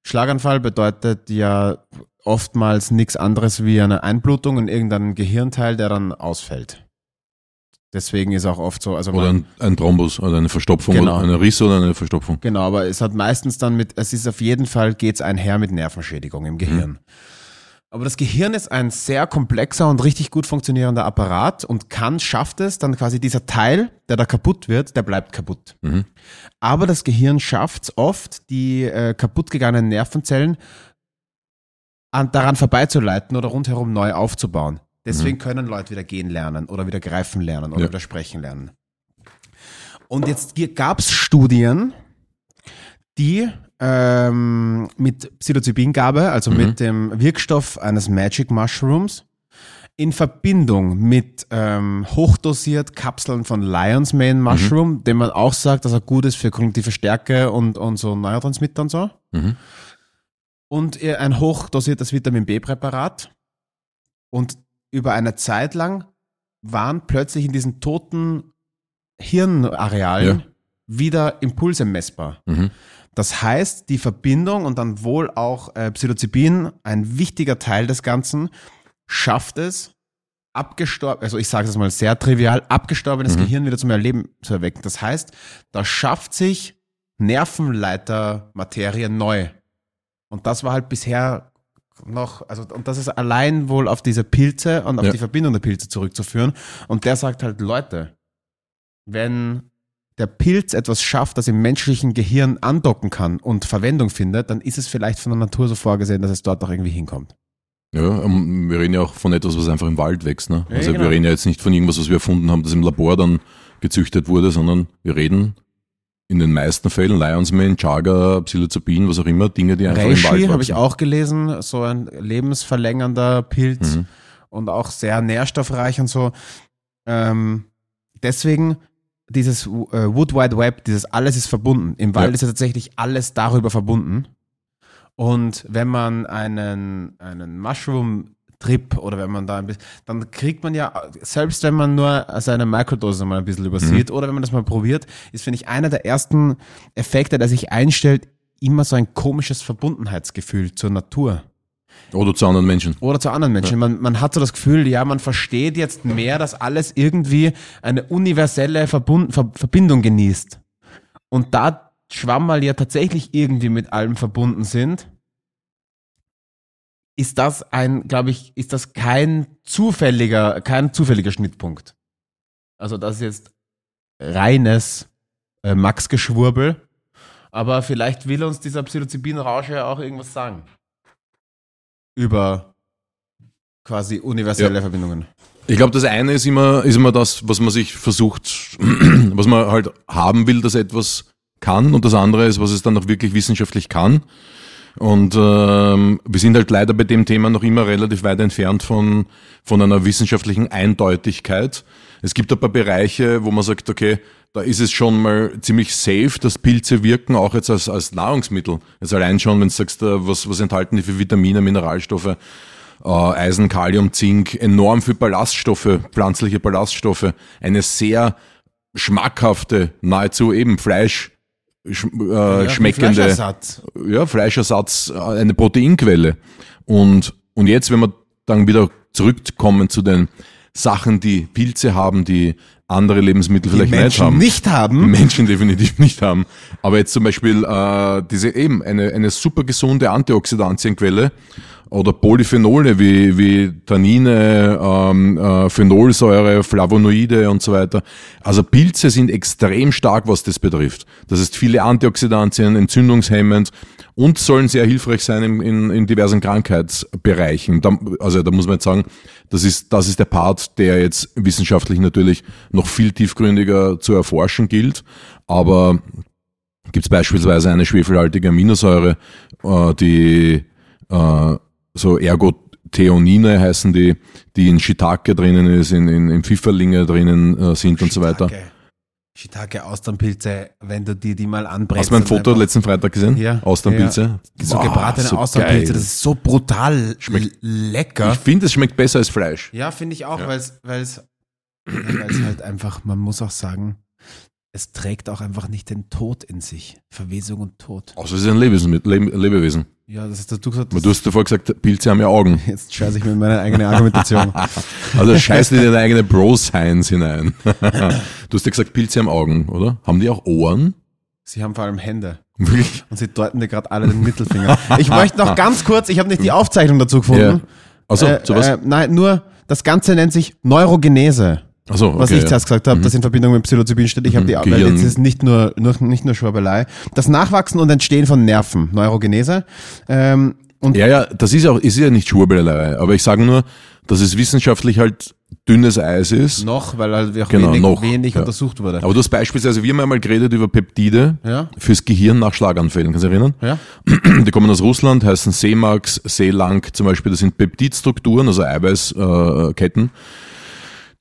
Schlaganfall bedeutet ja oftmals nichts anderes wie eine Einblutung in irgendeinen Gehirnteil, der dann ausfällt. Deswegen ist auch oft so, also Oder ein, ein Thrombus oder eine Verstopfung Genau. oder eine Riss oder eine Verstopfung. Genau, aber es hat meistens dann mit, es ist auf jeden Fall, geht's einher mit Nervenschädigung im Gehirn. Aber das Gehirn ist ein sehr komplexer und richtig gut funktionierender Apparat und kann, schafft es, dann quasi dieser Teil, der da kaputt wird, der bleibt kaputt. Mhm. Aber das Gehirn schafft es oft, die äh, kaputt gegangenen Nervenzellen an, daran vorbeizuleiten oder rundherum neu aufzubauen. Deswegen können Leute wieder gehen lernen oder wieder greifen lernen oder Ja. wieder sprechen lernen. Und jetzt gab es Studien, die ähm, mit Psilocybingabe, also mit dem Wirkstoff eines Magic Mushrooms, in Verbindung mit ähm, hochdosiert Kapseln von Lion's Mane Mushroom, dem man auch sagt, dass er gut ist für kognitive Stärke und, und so Neurotransmitter und so. Mhm. Und ein hochdosiertes Vitamin B-Präparat. Und über eine Zeit lang waren plötzlich in diesen toten Hirnarealen Ja. wieder Impulse messbar. Mhm. Das heißt, die Verbindung und dann wohl auch äh, Psilocybin, ein wichtiger Teil des Ganzen, schafft es, abgestorben, also ich sage es mal sehr trivial, abgestorbenes Gehirn wieder zum Erleben zu erwecken. Das heißt, da schafft sich Nervenleitermaterie neu. Und das war halt bisher noch, also, und das ist allein wohl auf diese Pilze und auf Ja. die Verbindung der Pilze zurückzuführen. Und der sagt halt, Leute, wenn der Pilz etwas schafft, das im menschlichen Gehirn andocken kann und Verwendung findet, dann ist es vielleicht von der Natur so vorgesehen, dass es dort auch irgendwie hinkommt. Ja, ähm, wir reden ja auch von etwas, was einfach im Wald wächst. Ne? Ja, Also genau. wir reden ja jetzt nicht von irgendwas, was wir erfunden haben, das im Labor dann gezüchtet wurde, sondern wir reden in den meisten Fällen Lions Mane, Chaga, Psilocybin, was auch immer, Dinge, die einfach im Wald Reishi wachsen. habe ich auch gelesen, so ein lebensverlängernder Pilz Mhm. und auch sehr nährstoffreich und so. Ähm, deswegen dieses äh, Wood Wide Web, dieses alles ist verbunden. Im Wald Ja. ist ja tatsächlich alles darüber verbunden. Und wenn man einen, einen Mushroom Trip oder wenn man da ein bisschen, dann kriegt man ja, selbst wenn man nur seine Mikrodosis mal ein bisschen übersieht oder wenn man das mal probiert, ist, finde ich, einer der ersten Effekte, der sich einstellt, immer so ein komisches Verbundenheitsgefühl zur Natur. Oder zu anderen Menschen. Oder zu anderen Menschen. Man, man hat so das Gefühl, ja, man versteht jetzt mehr, dass alles irgendwie eine universelle Verbund, Ver, Verbindung genießt. Und da Schwammerl ja tatsächlich irgendwie mit allem verbunden sind, ist das ein, glaube ich, ist das kein zufälliger, kein zufälliger Schnittpunkt. Also das ist jetzt reines äh, Max-Geschwurbel. Aber vielleicht will uns dieser Psilocybin-Rausch ja auch irgendwas sagen. Über quasi universelle Ja. Verbindungen. Ich glaube, das eine ist immer, ist immer das, was man sich versucht, was man halt haben will, dass etwas kann und das andere ist, was es dann auch wirklich wissenschaftlich kann. Und ähm, wir sind halt leider bei dem Thema noch immer relativ weit entfernt von, von einer wissenschaftlichen Eindeutigkeit. Es gibt ein paar Bereiche, wo man sagt, okay, da ist es schon mal ziemlich safe, dass Pilze wirken, auch jetzt als, als Nahrungsmittel. Jetzt allein schon, wenn du sagst, äh, was, was enthalten die für Vitamine, Mineralstoffe, äh, Eisen, Kalium, Zink, enorm viel Ballaststoffe, pflanzliche Ballaststoffe, eine sehr schmackhafte, nahezu eben Fleisch, sch, äh, schmeckende, Fleischersatz. ja, Fleischersatz, äh, eine Proteinquelle. Und, und jetzt, wenn wir dann wieder zurückkommen zu den Sachen, die Pilze haben, die andere Lebensmittel vielleicht nicht Menschen haben. nicht Die haben. Menschen definitiv nicht haben. Aber jetzt zum Beispiel äh, diese eben eine, eine super gesunde Antioxidantienquelle oder Polyphenole wie, wie Tannine, ähm, äh, Phenolsäure, Flavonoide und so weiter. Also Pilze sind extrem stark, was das betrifft. Das heißt, viele Antioxidantien, entzündungshemmend und sollen sehr hilfreich sein in, in, in diversen Krankheitsbereichen. Da, also da muss man jetzt sagen, das ist, das ist der Part, der jetzt wissenschaftlich natürlich noch viel tiefgründiger zu erforschen gilt. Aber gibt es beispielsweise eine schwefelhaltige Aminosäure, äh, die äh, so Ergotheonine heißen die, die in Shiitake drinnen ist, in, in, in Pfifferlinge drinnen äh, sind und so weiter. Shiitake. Austernpilze, wenn du dir die mal anbrätst. Hast du mein Foto letzten Freitag gesehen? Ja. Austernpilze? So Wow, gebratene so Austernpilze, geil. das ist so brutal Schmeckt- lecker. Ich finde, es schmeckt besser als Fleisch. Ja, finde ich auch, Ja. weil es halt einfach, man muss auch sagen, es trägt auch einfach nicht den Tod in sich. Verwesung und Tod. Außer es ist ein Lebewesen. Lebe- Lebewesen. Ja, das hast du gesagt. Aber Du hast davor gesagt, Pilze haben ja Augen. jetzt scheiße ich mir in meine eigene Argumentation. Also scheiß in deine eigene Bro-Science hinein. Du hast ja gesagt, Pilze haben Augen, oder? Haben die auch Ohren? Sie haben vor allem Hände. Wirklich? Und sie deuten dir gerade alle den Mittelfinger. Ich möchte noch ganz kurz, ich habe nicht die Aufzeichnung dazu Ja. gefunden. Also, äh, sowas? äh, nein, nur das Ganze nennt sich Neurogenese. Achso, okay. was ich. Mhm. zuerst gesagt habe, das in Verbindung mit Psilocybin steht. Ich habe die, weil Gehirn. jetzt ist nicht nur, nur nicht nur Schwurbelei. Das Nachwachsen und Entstehen von Nerven, Neurogenese. Ähm, und Ja, ja, das ist ja auch, ist ja nicht Schwurbelei, aber ich sage nur, dass es wissenschaftlich halt dünnes Eis ist. noch, weil halt auch Genau, wenig, noch, wenig ja. untersucht wurde. Aber du hast beispielsweise, wir haben einmal geredet über Peptide Ja. fürs Gehirn nach Schlaganfällen, kannst du dich erinnern? Ja? Die kommen aus Russland, heißen Seemax, Seelang zum Beispiel, das sind Peptidstrukturen, also Eiweißketten, äh,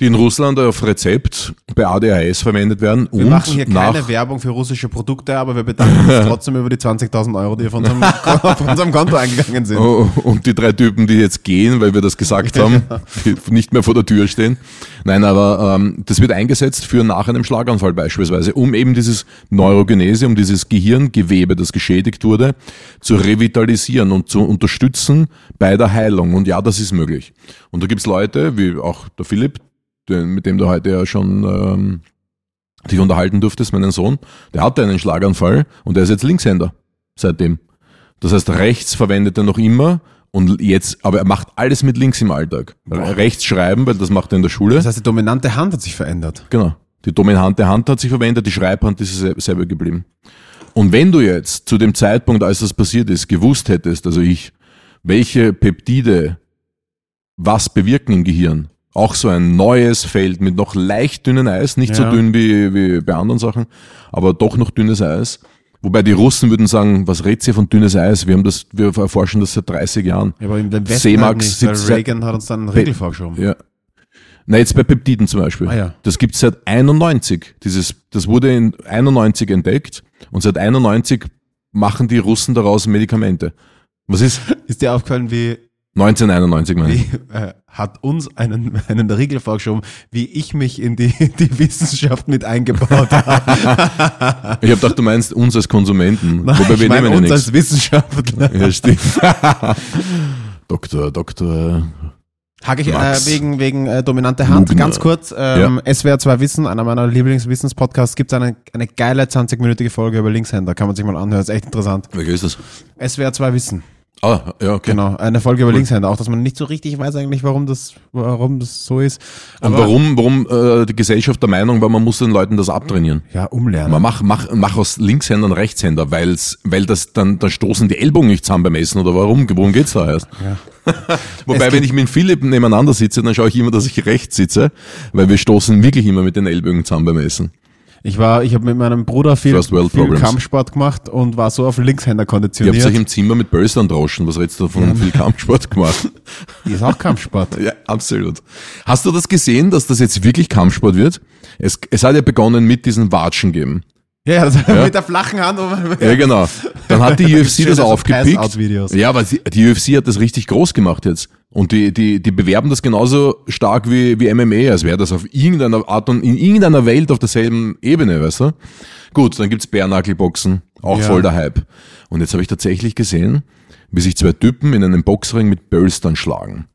die in Russland auf Rezept bei ADHS verwendet werden Wir und machen hier keine Werbung für russische Produkte, aber wir bedanken uns trotzdem über die 20.000 Euro, die auf unserem, auf unserem Konto eingegangen sind. Oh, und die drei Typen, die jetzt gehen, weil wir das gesagt haben, die nicht mehr vor der Tür stehen. Nein, aber ähm, das wird eingesetzt für nach einem Schlaganfall beispielsweise, um eben dieses Neurogenese, um dieses Gehirngewebe, das geschädigt wurde, zu revitalisieren und zu unterstützen bei der Heilung. Und ja, das ist möglich. Und da gibt's Leute, wie auch der Philipp, den, mit dem du heute ja schon ähm, dich unterhalten durftest, meinen Sohn, der hatte einen Schlaganfall und der ist jetzt Linkshänder seitdem. Das heißt, rechts verwendet er noch immer und jetzt, aber er macht alles mit links im Alltag. Rechts schreiben, weil das macht er in der Schule. Das heißt, die dominante Hand hat sich verändert. Genau. Die dominante Hand hat sich verwendet, die Schreibhand ist sel- selber geblieben. Und wenn du jetzt zu dem Zeitpunkt, als das passiert ist, gewusst hättest, also ich, welche Peptide was bewirken im Gehirn, auch so ein neues Feld mit noch leicht dünnen Eis, nicht Ja. so dünn wie, wie bei anderen Sachen, aber doch noch dünnes Eis. Wobei die Russen würden sagen, was redet ihr von dünnes Eis? Wir haben das, wir erforschen das seit 30 Jahren. Ja, aber in dem Westen Seemax halt nicht, weil Reagan hat uns dann einen Riegel vorgeschoben. Ja. Na, jetzt bei Peptiden zum Beispiel. Ah, ja. Das gibt's seit 91. Dieses, das wurde in 91 entdeckt und seit 91 machen die Russen daraus Medikamente. Was ist? Ist dir aufgefallen, wie 1991 meine ich. Äh, hat uns einen, einen Riegel vorgeschoben, wie ich mich in die, die Wissenschaft mit eingebaut habe. Ich habe gedacht, du meinst uns als Konsumenten. Nein, Wobei ich wir meine nehmen ja uns nichts. als Wissenschaftler. Ja, stimmt. Doktor, Doktor. Hake ich äh, wegen, wegen äh, dominante Hand, Lugner. ganz kurz. Ähm, SWR 2 Wissen, einer meiner Lieblingswissenspodcasts, gibt es eine, eine geile 20-minütige Folge über Linkshänder. Kann man sich mal anhören, ist echt interessant. Welcher ist das? SWR 2 Wissen, Ah, ja, okay. genau. Eine Folge über Linkshänder. Auch, dass man nicht so richtig weiß eigentlich, warum das, warum das so ist. Und warum, warum äh, die Gesellschaft der Meinung war, man muss den Leuten das abtrainieren? Ja, umlernen. Man mach, mach, mach aus Linkshändern Rechtshänder, weil's, weil das dann, dann stoßen die Ellbogen nicht zusammen beim Essen oder warum? Worum geht's da erst? Ja. Wobei, wenn ich mit Philipp nebeneinander sitze, dann schaue ich immer, dass ich rechts sitze, weil wir stoßen wirklich immer mit den Ellbogen zusammen beim Essen. Ich war, ich habe mit meinem Bruder viel, viel. Kampfsport gemacht und war so auf Linkshänder Ihr habt konditioniert. euch im Zimmer mit Böllstern droschen, was redest du davon? Viel Kampfsport gemacht. Ist auch Kampfsport. Ja, absolut. Hast du das gesehen, dass das jetzt wirklich Kampfsport wird? Es, es hat ja begonnen mit diesen Watschen geben. Ja, ja, das mit der flachen Hand. Ja, genau. Dann hat die UFC das aufgepickt. Ja, aber die, UFC hat das richtig groß gemacht jetzt. Und die, die, die bewerben das genauso stark wie, wie MMA, als wäre das auf irgendeiner Art und in irgendeiner Welt auf derselben Ebene, weißt du? Gut, dann gibt's Bärnackelboxen, auch Ja. voll der Hype. Und jetzt habe ich tatsächlich gesehen, wie sich zwei Typen in einem Boxring mit Böllstern schlagen.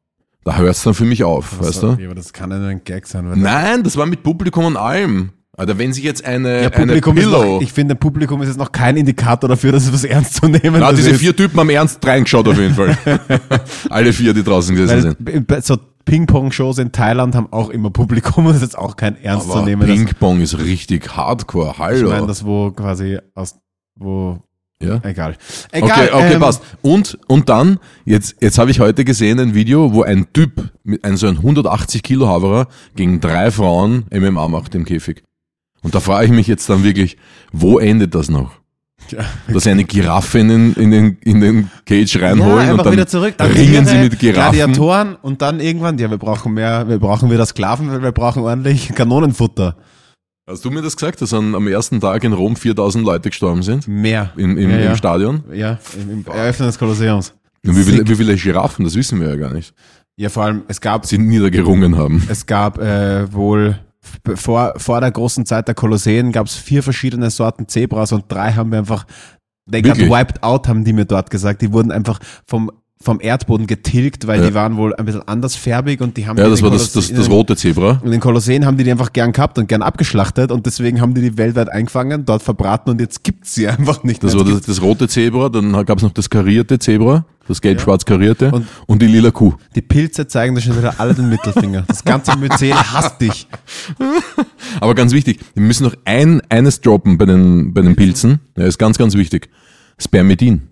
Da hört's dann für mich auf, weißt du? Ja, aber das kann ja nur ein Gag sein. Nein, das war mit Publikum und allem. Alter, wenn sich jetzt eine, ja, eine Publikum Pillow... noch, ich finde, Publikum ist jetzt noch kein Indikator dafür, dass es was ernst zu nehmen Na, diese ist. vier Typen haben ernst reingeschaut auf jeden Fall. Alle vier, die draußen gesessen sind. Weil so Ping-Pong-Shows in Thailand haben auch immer Publikum und das ist jetzt auch kein ernst zu nehmen. Ping-Pong ist richtig hardcore. ich Hallo. meine, das wo quasi aus, wo, ja. egal. Okay, Egal, okay, ähm, passt. Und, und dann, jetzt, jetzt habe ich heute gesehen ein Video, wo ein Typ mit einem so ein 180 Kilo Haverer gegen drei Frauen MMA macht im Käfig. Und da frage ich mich jetzt dann wirklich, wo endet das noch? Ja. Dass sie eine Giraffe in den, in den, in den Cage Ja, reinholen und einfach dann wieder zurück. Dann ringen sie mit Giraffen. Gladiatoren und dann irgendwann, ja, wir brauchen mehr, wir brauchen wieder Sklaven, weil wir brauchen ordentlich Kanonenfutter. Hast du mir das gesagt, dass an, am ersten Tag in Rom 4000 Leute gestorben sind? Mehr. Im, im, ja, ja. im Stadion? Ja, im, im Eröffnen des Kolosseums. Und wie viele, wie viele Giraffen, das wissen wir ja gar nicht, Ja, vor allem, es gab, sie niedergerungen haben. es gab äh, wohl vor, vor der großen Zeit der Kolosseen gab es vier verschiedene Sorten Zebras und drei haben wir einfach, they got wiped out, haben die mir dort gesagt. Die wurden einfach vom, vom Erdboden getilgt, weil Ja. die waren wohl ein bisschen andersfärbig und die haben Ja, die das war den das, das, Kolosse- das rote Zebra. In den Kolosseen haben die die einfach gern gehabt und gern abgeschlachtet und deswegen haben die die weltweit eingefangen, dort verbraten und jetzt gibt's sie einfach nicht Das mehr. war Jetzt das, das rote Zebra, dann gab es noch das karierte Zebra, das gelb-schwarz karierte und, Und- die lila Kuh. Die Pilze zeigen dir schon wieder alle den Mittelfinger. Das ganze Myzel hasst dich. Aber ganz wichtig, wir müssen noch ein, eines droppen bei den, bei den Pilzen. Ja, ist ganz, ganz wichtig. Spermidin.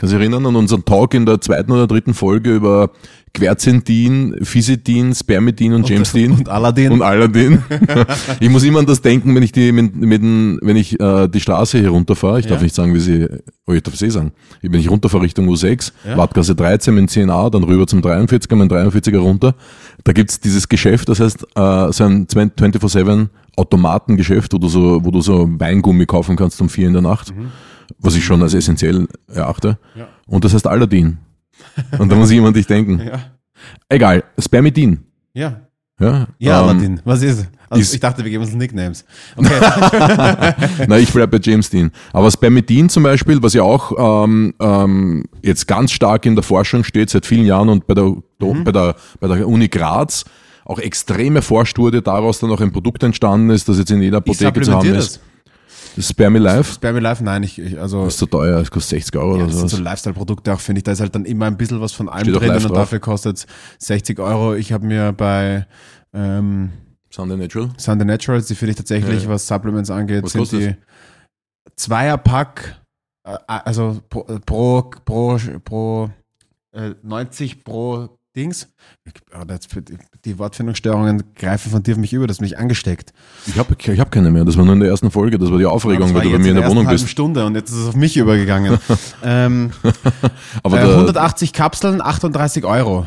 Kannst du dich erinnern an unseren Talk in der zweiten oder dritten Folge über Quercetin, Fisetin, Spermidin und Jamestin? Und Aladdin. Und Aladdin. ich muss immer an das denken, wenn ich die, mit, mit wenn ich äh, die Straße hier runterfahre. Ich darf Ja. nicht sagen, wie sie, oh, ich darf es eh sagen. Wenn ich runterfahre Richtung U6, Ja. Wattgasse 13 mit 10a, dann rüber zum 43er, mit 43er runter. Da gibt's dieses Geschäft, das heißt, äh, so ein 24-7 Automatengeschäft, wo du so, wo du so Weingummi kaufen kannst um vier in der Nacht. Was ich schon als essentiell erachte. Ja. Und das heißt Aladdin. Und da muss ich an dich denken. Ja. Egal, Spermidin. Ja. Ja, Ja, ähm, Aladdin. Was ist? Also ist- ich dachte, wir geben uns Nicknames. Okay. Na, ich bleib bei James Dean. Aber Spermidin zum Beispiel, was ja auch ähm, ähm, jetzt ganz stark in der Forschung steht seit vielen Jahren und bei der, Mhm. bei der, bei der Uni Graz auch extrem erforscht wurde, daraus dann auch ein Produkt entstanden ist, das jetzt in jeder Apotheke zu haben ist. das. Das Spermilife. Spermy Life, nein, ich, ich also Das ist so teuer, das kostet 60 Euro ja, oder das sind so so. Lifestyle-Produkte auch, finde ich. Da ist halt dann immer ein bisschen was von allem Steht drin und drauf. dafür kostet 60 Euro. Ich habe mir bei ähm, Sunday Natural. Sunday Naturals, die finde ich tatsächlich, Ja. was Supplements angeht, Was sind kostet die Zweierpack, äh, also pro, pro, pro, pro äh, 90 pro Dings. Die Wortfindungsstörungen greifen von dir auf mich über, das mich angesteckt. Ich habe ich hab keine mehr, das war nur in der ersten Folge, das war die Aufregung, weil du bei mir in der ersten Wohnung halben bist. Stunde und jetzt ist es auf mich übergegangen. ähm, Aber äh, da, 180 Kapseln, 38 Euro.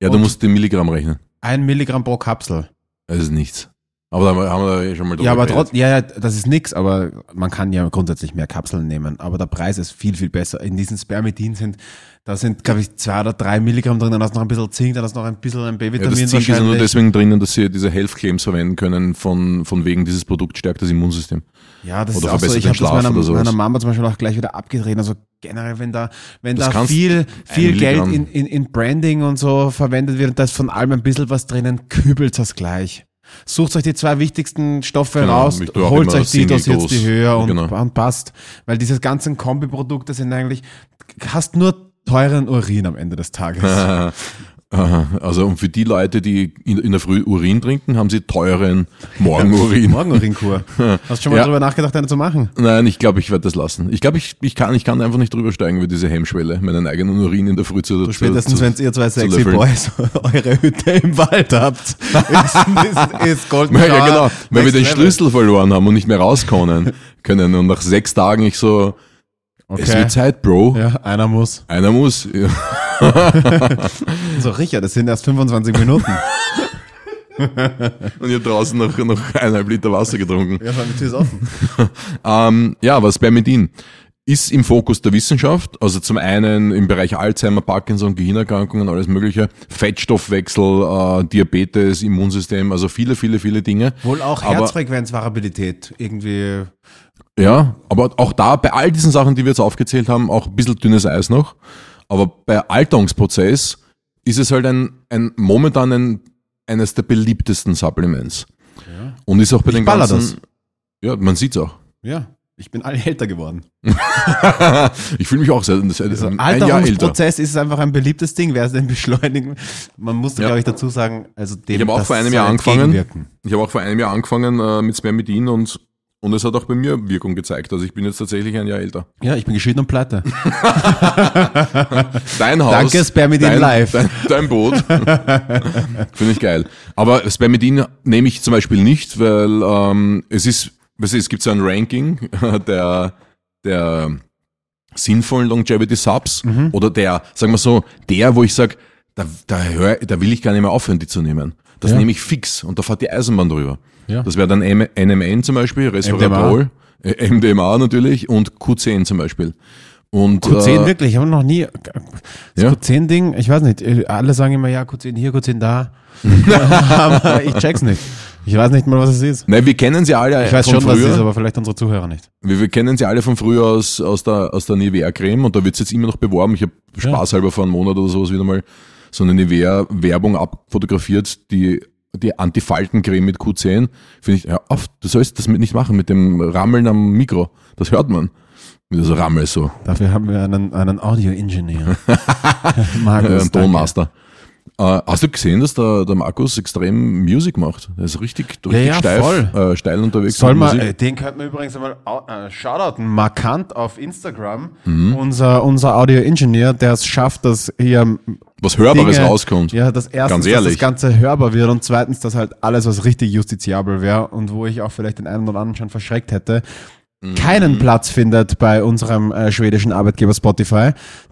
ja, du musst den Milligramm rechnen. Ein Milligramm pro Kapsel. Das ist nichts. Aber da haben wir da eh schon mal drüber Ja, aber trotzdem, ja, ja, das ist nix, aber man kann ja grundsätzlich mehr Kapseln nehmen. Aber der Preis ist viel, viel besser. In diesen Spermidin sind, da sind, glaube ich, zwei oder drei Milligramm drin, dann hast du noch ein bisschen Zink, dann hast du noch ein bisschen ein Ja, B-Vitamin das Zink ist ja nur deswegen drinnen, dass sie diese Health Claims verwenden können, von, von wegen dieses Produkt stärkt das Immunsystem. Ja, das Oder ist auch so. Ich habe das meiner, meiner Mama zum Beispiel auch gleich wieder abgedreht. Also generell, wenn da, wenn Das da viel, viel Geld in, in, in Branding und so verwendet wird und da ist von allem ein bisschen was drinnen, kübelt das gleich. Sucht euch die zwei wichtigsten Stoffe Genau, raus, holt euch die, dosiert die höher und, Genau. und passt. Weil diese ganzen Kombiprodukte sind eigentlich, hast nur teuren Urin am Ende des Tages. Aha, Also und für die Leute, die in, in der Früh Urin trinken, haben sie teuren Morgenurin. Morgenurinkur. Hast du schon mal Ja. drüber nachgedacht, eine zu machen? Nein, ich glaube, ich werde das lassen. Ich glaube, ich, ich, kann, ich kann einfach nicht drüber steigen über diese Hemmschwelle, meinen eigenen Urin in der Früh zu, zu Spätestens, wenn ihr zwei sexy. Boys eure Hütte im Wald habt, ist, ist, ist Golden Ja, genau. Weil wir den level. Schlüssel verloren haben und nicht mehr raus können. Und nach sechs Tagen ich so, es Okay. wird Zeit, Bro. Ja, einer muss. Einer muss. Ja. So, Richard, das sind erst 25 Minuten. Und ihr draußen noch, noch eineinhalb Liter Wasser getrunken. Ja, die Tür ist offen. Ähm, ja, was Spermidin ist im Fokus der Wissenschaft, also zum einen im Bereich Alzheimer, Parkinson, Gehirnerkrankungen, alles mögliche, Fettstoffwechsel, äh, Diabetes, Immunsystem, also viele, viele, viele Dinge. Wohl auch Herzfrequenzvariabilität. Irgendwie. Ja, aber auch da, bei all diesen Sachen, die wir jetzt aufgezählt haben, auch ein bisschen dünnes Eis noch. Aber bei Alterungsprozess ist es halt ein, ein momentan ein, eines der beliebtesten Supplements. Und ist auch bei den baller ganzen. Ja, man sieht's auch. Ja, ich bin älter geworden. ich fühle mich auch seit, seit Also ein. Alterungsprozess ist einfach ein beliebtes Ding. Wer es denn beschleunigen? Man muss, Ja. glaube ich, dazu sagen, also dem Ich habe auch das vor einem Jahr angefangen. Ich habe auch vor einem Jahr angefangen äh, mit Spermidin und, und es hat auch bei mir Wirkung gezeigt. Also ich bin jetzt tatsächlich ein Jahr älter. Ja, ich bin geschieden und pleite. Dein Haus. Danke, Spermidin dein, Live. Dein, dein Boot. Finde ich geil. Aber Spermidin nehme ich zum Beispiel nicht, weil ähm, es ist, weißt du, es gibt so ein Ranking der, der sinnvollen Longevity Subs Mhm. oder der, sagen wir so, der, wo ich sage, da, da, hör, da will ich gar nicht mehr aufhören, die zu nehmen. Das Ja. nehme ich fix und da fährt die Eisenbahn drüber. Ja. Das wäre dann M NMN zum Beispiel, Resveratrol, äh, MDMA natürlich und Q10 zum Beispiel. Und, Q10 äh, wirklich, ich habe noch nie. Das Ja. Q10-Ding, ich weiß nicht, alle sagen immer, ja, Q10 hier, Q10 da. aber ich check's nicht. Ich weiß nicht mal, was es ist. Nein, wir kennen sie alle Ich weiß von schon, was früher. es ist, aber vielleicht unsere Zuhörer nicht. wir, wir kennen sie alle von früher aus, aus der, aus der Nivea-Creme und da wird's jetzt immer noch beworben. Ich habe spaßhalber vor einem Monat oder sowas wieder mal so eine Nivea-Werbung abfotografiert, die, die Antifaltencreme mit Q10. Finde ich, hör auf, du sollst das mit nicht machen, mit dem Rammeln am Mikro. Das hört man. Mit so Rammel so. Dafür haben wir einen, einen Audio-Ingenieur. Markus, ein. Tonmaster. Äh, hast du gesehen, dass der, der Markus extrem Musik macht? Er ist richtig, richtig ja, steif, voll. Äh, steil unterwegs. Soll man, äh, den könnten wir übrigens einmal äh, shoutouten, markant auf Instagram. Mhm. Unser, unser Audio-Ingenieur, der es schafft, dass hier Was Hörbares Dinge- rauskommt. Ja, das erstens, Ganz dass ehrlich. das Ganze hörbar wird und zweitens, dass halt alles, was richtig justiziabel wäre und wo ich auch vielleicht den einen oder anderen schon verschreckt hätte, Mhm. keinen Platz findet bei unserem äh, schwedischen Arbeitgeber Spotify.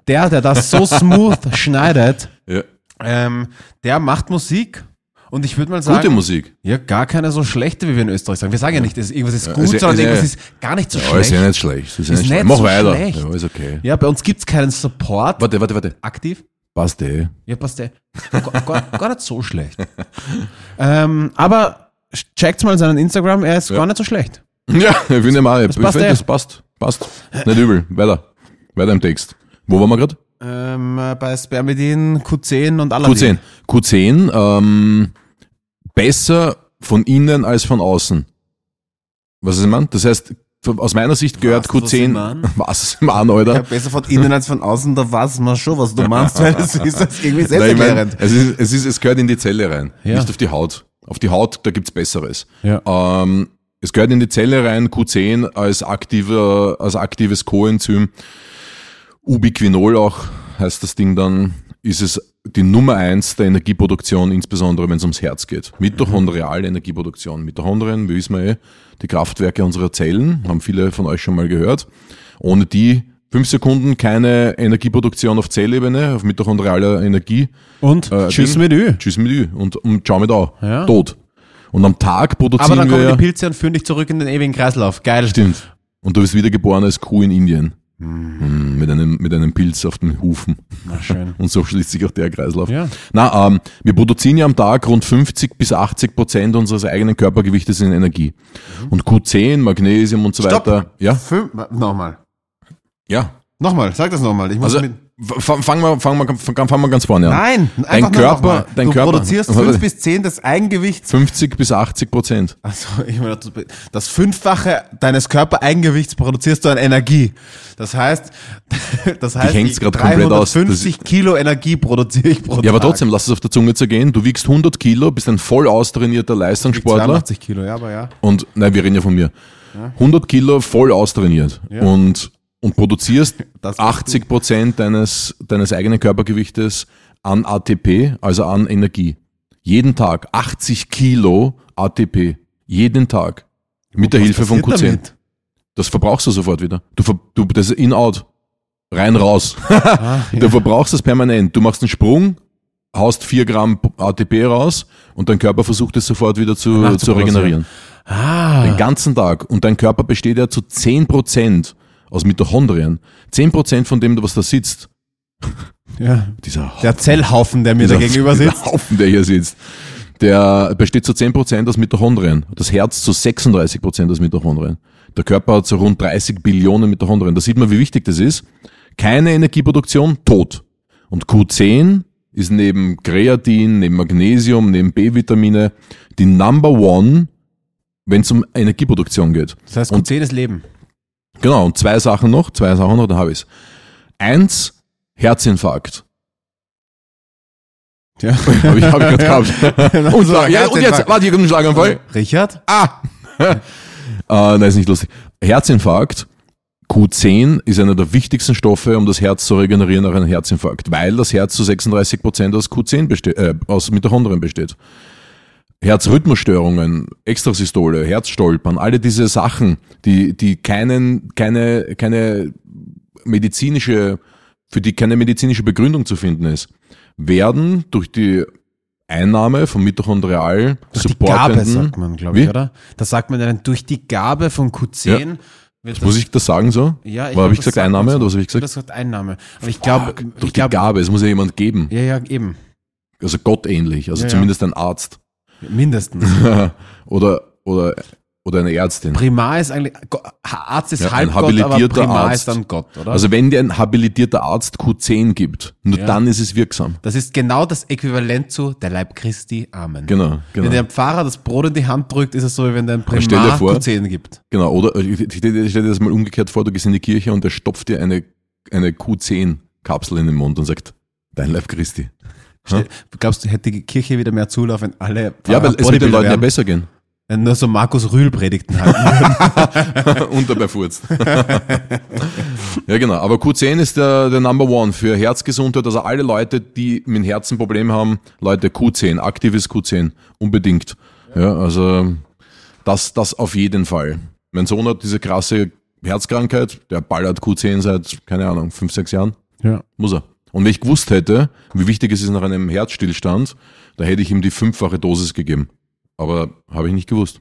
Der, der das so smooth schneidet, Ja. ähm, der macht Musik. Und ich würde mal sagen, Gute Musik. ja, gar keine so schlechte, wie wir in Österreich sagen. Wir sagen ja nicht, dass irgendwas ist gut, ist ja- sondern ist ja- irgendwas ist gar nicht so Ja, ist schlecht. ja nicht schlecht. Ist, ja Ist nicht schlecht. Mach weiter. schlecht. Ja, ist okay. Ja, bei uns gibt's keinen Support Warte, warte, warte. aktiv. Passt eh. Ja, passt der. Gar, gar, nicht so schlecht. ähm, aber checkt mal seinen Instagram, er ist gar nicht so schlecht. Ja, ich finde mal, ich passt finde, eh. das passt. Passt. Nicht übel. Weiter. Weiter im Text. Wo waren wir gerade? Ähm, äh, bei Spermidin, Q10 und Aladdin. Q10. Q10, ähm, besser von innen als von außen. Was ist man? Das heißt, aus meiner Sicht gehört Was, was ich Q10. mein? Was ist man, Ja, Alter? besser von innen als von außen, da weiß man schon, was du meinst, weil es ist das irgendwie selbsterklärend. mein, es, ist, es, ist, es gehört in die Zelle rein, Ja. nicht auf die Haut. Auf die Haut, da gibt's Besseres. Ja. Ähm, es gehört in die Zelle rein, Q10 als, aktiver, als aktives Coenzym. Ubiquinol auch heißt das Ding dann, ist es die Nummer eins der Energieproduktion, insbesondere wenn es ums Herz geht. Mitochondriale Energieproduktion. Mitochondrien, wie wissen wir eh, die Kraftwerke unserer Zellen, haben viele von euch schon mal gehört. Ohne die fünf Sekunden keine Energieproduktion auf Zellebene, auf mitochondrialer Energie. Und Äh, tschüss mit Ü. Tschüss mit Ü und, und ciao mit Au. Ja. Tot. Und am Tag Aber produzieren dann kommen wir. die Pilze und führen dich zurück in den ewigen Kreislauf. Geil. Stimmt. Und du bist wiedergeboren als Kuh in Indien. Mm, Mit, einem, mit einem Pilz auf den Hufen. Na, schön. Und so schließt sich auch der Kreislauf. Ja. Na, ähm, wir produzieren ja am Tag rund 50 bis 80 Prozent unseres eigenen Körpergewichtes in Energie. Und Q10, Magnesium und so Mhm. Stopp. weiter. Ja, Fünf, nochmal. ja. Nochmal, sag das nochmal. Ich muss Also, mit, fangen wir, fangen wir, fangen wir ganz vorne an. nein, Dein Körper, dein du Körper. produzierst fünf bis zehn des Eigengewichts 50 bis 80 Prozent. Also, ich meine, das- Fünffache deines Körpereigengewichts produzierst du an Energie. Das heißt, das heißt, aus. 350 Kilo Energie produziere ich pro Ja, aber Tag. trotzdem, lass es auf der Zunge zergehen. Du wiegst 100 Kilo, bist ein voll austrainierter Leistungssportler. 82 Kilo, ja, aber ja. Und, nein, wir reden ja von mir. 100 Kilo voll austrainiert. Und, und produzierst Das bist 80 Prozent deines, deines eigenen Körpergewichtes an ATP, also an Energie. Jeden Tag 80 Kilo ATP. Jeden Tag. Mit der Hilfe von passiert Q10. damit? Das verbrauchst du sofort wieder. Du, du das ist in-out. Rein, raus. Ah, Du verbrauchst das permanent. Du machst einen Sprung, haust 4 Gramm ATP raus und dein Körper versucht es sofort wieder zu, zu regenerieren. Ah, Den ganzen Tag. Und dein Körper besteht ja zu 10% aus Mitochondrien. 10% von dem, was da sitzt, ja. dieser, Der Zellhaufen, der mir da gegenüber sitzt. Haufen, der hier sitzt, der besteht zu 10% aus Mitochondrien. Das Herz zu 36% aus Mitochondrien. Der Körper hat so rund 30 Billionen Mitochondrien. Da sieht man, wie wichtig das ist. Keine Energieproduktion, tot. Und Q10 ist neben Kreatin, neben Magnesium, neben B-Vitamine die Number One, wenn es um Energieproduktion geht. Das heißt, Q10 ist Leben. Genau, und zwei Sachen noch, zwei Sachen noch, dann habe ich's. Eins, Herzinfarkt. Ja. Habe ich, hab ich gerade gehabt. und, So, ja, und jetzt, warte, hier kommt ein Schlaganfall. Richard? Ah! äh, nein, ist nicht lustig. Herzinfarkt, Q10 ist einer der wichtigsten Stoffe, um das Herz zu regenerieren nach einem Herzinfarkt, weil das Herz zu 36% aus Q10 besteht, äh, aus Mitochondrien besteht. Herzrhythmusstörungen, Extrasystole, Herzstolpern, alle diese Sachen, die, die keinen, keine, keine medizinische, für die keine medizinische Begründung zu finden ist, werden durch die Einnahme von mitochondrial Durch die Gabe, sagt man, glaube Wie? ich, oder? Das sagt man dann, durch die Gabe von Q10 wird Muss ich das sagen so? Ja, Oder glaub, habe ich das gesagt sagt Einnahme so. oder was habe ich gesagt? hast gesagt Einnahme. Aber ich glaube, Fuck, ich durch die Gabe, es muss ja jemand geben. ja, ja, eben. Also gottähnlich, also Ja, ja. zumindest ein Arzt. Mindestens. oder, oder, oder eine Ärztin. Primar ist eigentlich, Arzt ist Ja, ein halb Gott, aber Primar Arzt. ist dann Gott, oder? Also wenn dir ein habilitierter Arzt Q10 gibt, nur Ja. dann ist es wirksam. das ist genau das Äquivalent zu der Leib Christi, Amen. Genau, genau. Wenn der Pfarrer das Brot in die Hand drückt, ist es so, wie wenn der ein Primar vor- Q10 gibt. Genau, oder ich ich stell dir das mal umgekehrt vor, du gehst in die Kirche und der stopft dir eine, eine Q10-Kapsel in den Mund und sagt, dein Leib Christi. Stell- Glaubst du, hätte die Kirche wieder mehr Zulauf, wenn alle Ja, weil es wird den Leuten ja besser gehen. Wenn nur so Markus Rühl Predigten halten. und dabei furzt. ja, genau. Aber Q10 ist der, der Number One für Herzgesundheit. Also alle Leute, die mit dem Herzen Probleme haben, Leute, Q10, aktives Q10, unbedingt. Ja, also das, das auf jeden Fall. Mein Sohn hat diese krasse Herzkrankheit, der ballert Q10 seit, keine Ahnung, fünf, sechs Jahren. ja. Muss er. Und wenn ich gewusst hätte, wie wichtig es ist nach einem Herzstillstand, da hätte ich ihm die fünffache Dosis gegeben. Aber habe ich nicht gewusst.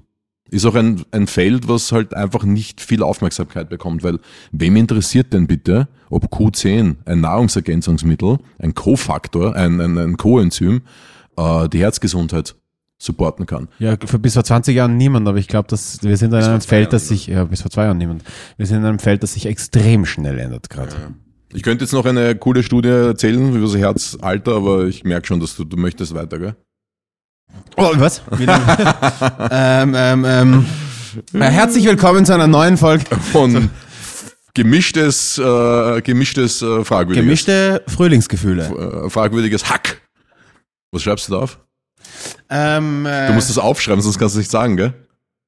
Ist auch ein, ein Feld, was halt einfach nicht viel Aufmerksamkeit bekommt, weil wem interessiert denn bitte, ob Q10, ein Nahrungsergänzungsmittel, ein Kofaktor, ein, ein, ein Coenzym, äh, die Herzgesundheit supporten kann. Ja, für bis vor 20 Jahren niemand, aber ich glaube, dass wir sind in Bis einem Feld, Jahren das sich, ja, bis vor zwei Jahren niemand. Wir sind in einem Feld, das sich extrem schnell ändert gerade. Ich könnte jetzt noch eine coole Studie erzählen über das Herzalter, aber ich merke schon, dass du, du möchtest weiter, gell? Oh, was? ähm, ähm, ähm. Äh, Herzlich willkommen zu einer neuen Folge. Von gemischtes, äh, gemischtes äh, Fragwürdiges. Gemischte Frühlingsgefühle. äh, fragwürdiges Hack. Was schreibst du da auf? Ähm, äh, Du musst das aufschreiben, sonst kannst du nicht sagen, gell?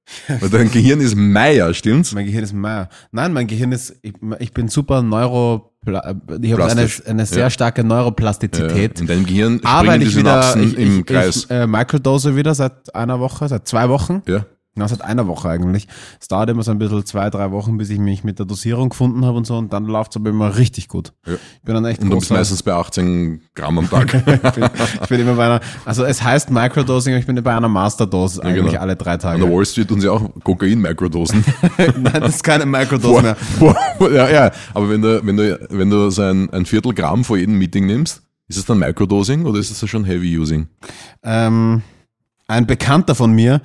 Weil dein Gehirn ist Meier, stimmt's? mein Gehirn ist Meier. Nein, mein Gehirn ist, ich, ich bin super neuro, ich habe eine, eine sehr Ja. starke Neuroplastizität. In deinem Gehirn Aber springen ich wieder, Synapsen ich, im ich, Kreis. ich äh, Microdose wieder seit einer Woche, seit zwei Wochen. ja. Na, seit einer Woche eigentlich. Es dauert immer so ein bisschen zwei, drei Wochen, bis ich mich mit der Dosierung gefunden habe und so und dann läuft es aber immer richtig gut. Ja. Ich bin dann echt Und du bist meistens bei 18 Gramm am Tag. ich, bin, ich bin immer bei einer, also es heißt Microdosing, aber ich bin bei einer Masterdose eigentlich genau. alle drei An der Tage. Wall Street tun sie auch Kokain-Mikrodosen. Nein, das ist keine Microdose mehr. vor- ja, ja, aber wenn du, wenn du, wenn du so ein, ein Viertel Gramm vor jedem Meeting nimmst, ist es dann Microdosing oder ist es schon Heavy Using? Ähm, ein Bekannter von mir,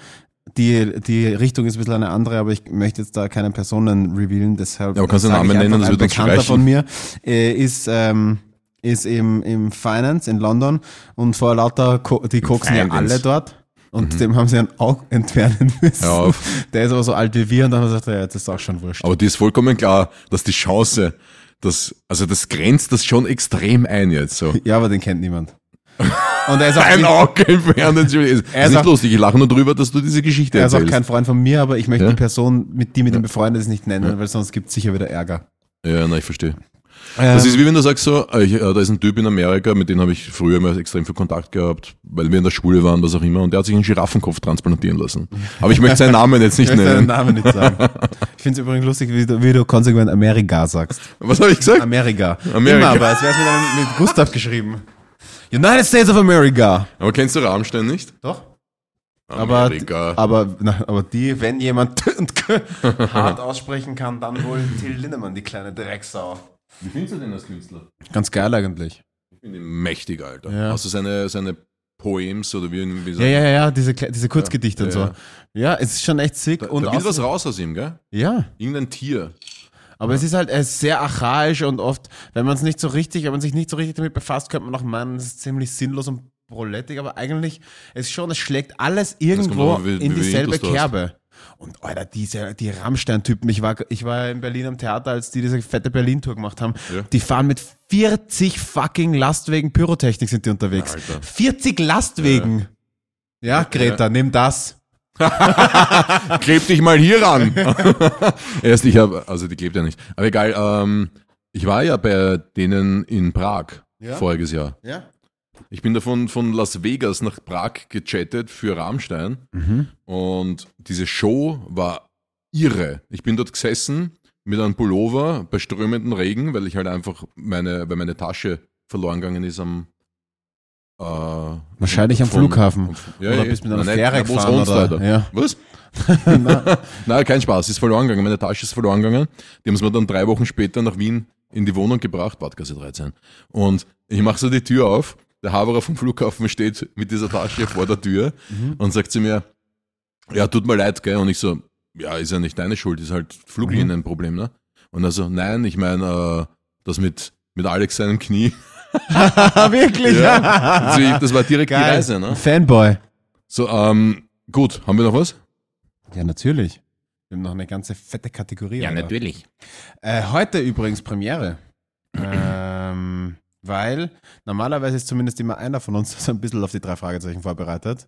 die, die Richtung ist ein bisschen eine andere, aber ich möchte jetzt da keine Personen revealen, deshalb. Ja, aber kannst du Namen nennen, das wird uns Bekannter von mir äh, ist, ähm, ist im, im Finance in London und vor lauter, Ko die koksen ja alle dort. Und dem haben sie ein Auge entfernen müssen. Mhm. Auf. Der ist aber so alt wie wir und dann haben wir gesagt, ja, jetzt ist auch schon wurscht. Aber dir ist vollkommen klar, dass die Chance, dass, also das grenzt das schon extrem ein jetzt so. Ja, aber den kennt niemand. Und er ist auch, Ein Auge entfernen. Ist, ist Er ist nicht auch- lustig, ich lache nur drüber, dass du diese Geschichte er ist auch erzählst. kein Freund von mir, aber ich möchte Ja? die Person, mit die mit ihm befreundet ist, nicht nennen, weil sonst gibt es sicher wieder Ärger. ja, na, ich verstehe. Das Ähm, ist wie wenn du sagst so, äh, ich, äh, da ist ein Typ in Amerika, mit dem habe ich früher immer extrem viel Kontakt gehabt, weil wir in der Schule waren, was auch immer, und der hat sich einen Giraffenkopf transplantieren lassen. Aber ich möchte seinen Namen jetzt nicht Ich möchte deinen nennen. Namen nicht sagen. Ich finde es übrigens lustig, wie du, wie du konsequent Amerika sagst. Was habe ich gesagt? Amerika. Amerika. Immer, aber als wäre es mit, mit Gustav geschrieben. United States of America. Aber kennst du Rammstein nicht? Doch. Aber, Amerika. aber, na, aber die, wenn jemand und hart aussprechen kann, dann wohl Till Lindemann, die kleine Drecksau. Wie findest du den als Künstler? Ganz geil eigentlich. Ich finde ihn mächtig, Alter. Ja. Hast du seine, seine Poems oder wie, wie Ja, ja, ja, ja, diese, diese Kurzgedichte und Ja, so. Ja, es ist schon echt sick. Da, und da will was raus aus ihm, gell? Ja. Irgendein Tier. Aber es ist halt ist sehr archaisch und oft, wenn man es nicht so richtig, wenn man sich nicht so richtig damit befasst, könnte man auch meinen, es ist ziemlich sinnlos und prolettig, aber eigentlich ist schon, es schlägt alles irgendwo an, wie- in dieselbe. Kerbe. Und Alter, diese, die Rammstein-Typen, ich war, ich war in Berlin am Theater, als die diese fette Berlin-Tour gemacht haben. Ja. Die fahren mit 40 fucking Lastwegen Pyrotechnik sind die unterwegs. Alter. 40 Lastwegen. Ja, Greta, nimm das. Kleb dich mal hier ran. Erst ich habe, also die klebt ja nicht. Aber egal, ähm, ich war ja bei denen in Prag Ja? voriges Jahr. Ja. Ich bin davon von Las Vegas nach Prag gechattet für Rammstein und diese Show war irre. Ich bin dort gesessen mit einem Pullover bei strömendem Regen, weil ich halt einfach meine, weil meine Tasche verloren gegangen ist am äh, Wahrscheinlich am von- Flughafen. Ja, oder ja, bist mit einer Fähre gefahren oder? Ja. Was? Na, Nein, kein Spaß, ist verloren gegangen. Meine Tasche ist verloren gegangen. Die haben es mir dann drei Wochen später nach Wien in die Wohnung gebracht, Badgasse 13. Und ich mache so die Tür auf. Der Haberer vom Flughafen steht mit dieser Tasche vor der Tür und sagt zu mir, ja, tut mir leid, gell? Und ich so, ja, ist ja nicht deine Schuld, ist halt Fluglinienproblem, ne? Und er so, nein, ich meine, äh, das mit, mit Alex seinem Knie. Wirklich? Ja. Also ich, das war direkt die Geil. Reise, ne? Fanboy. So, ähm, gut, haben wir noch was? Ja, natürlich. Wir haben noch eine ganze fette Kategorie. Alter. natürlich. Äh, heute übrigens Premiere. ähm, weil normalerweise ist zumindest immer einer von uns so ein bisschen auf die drei Fragezeichen vorbereitet.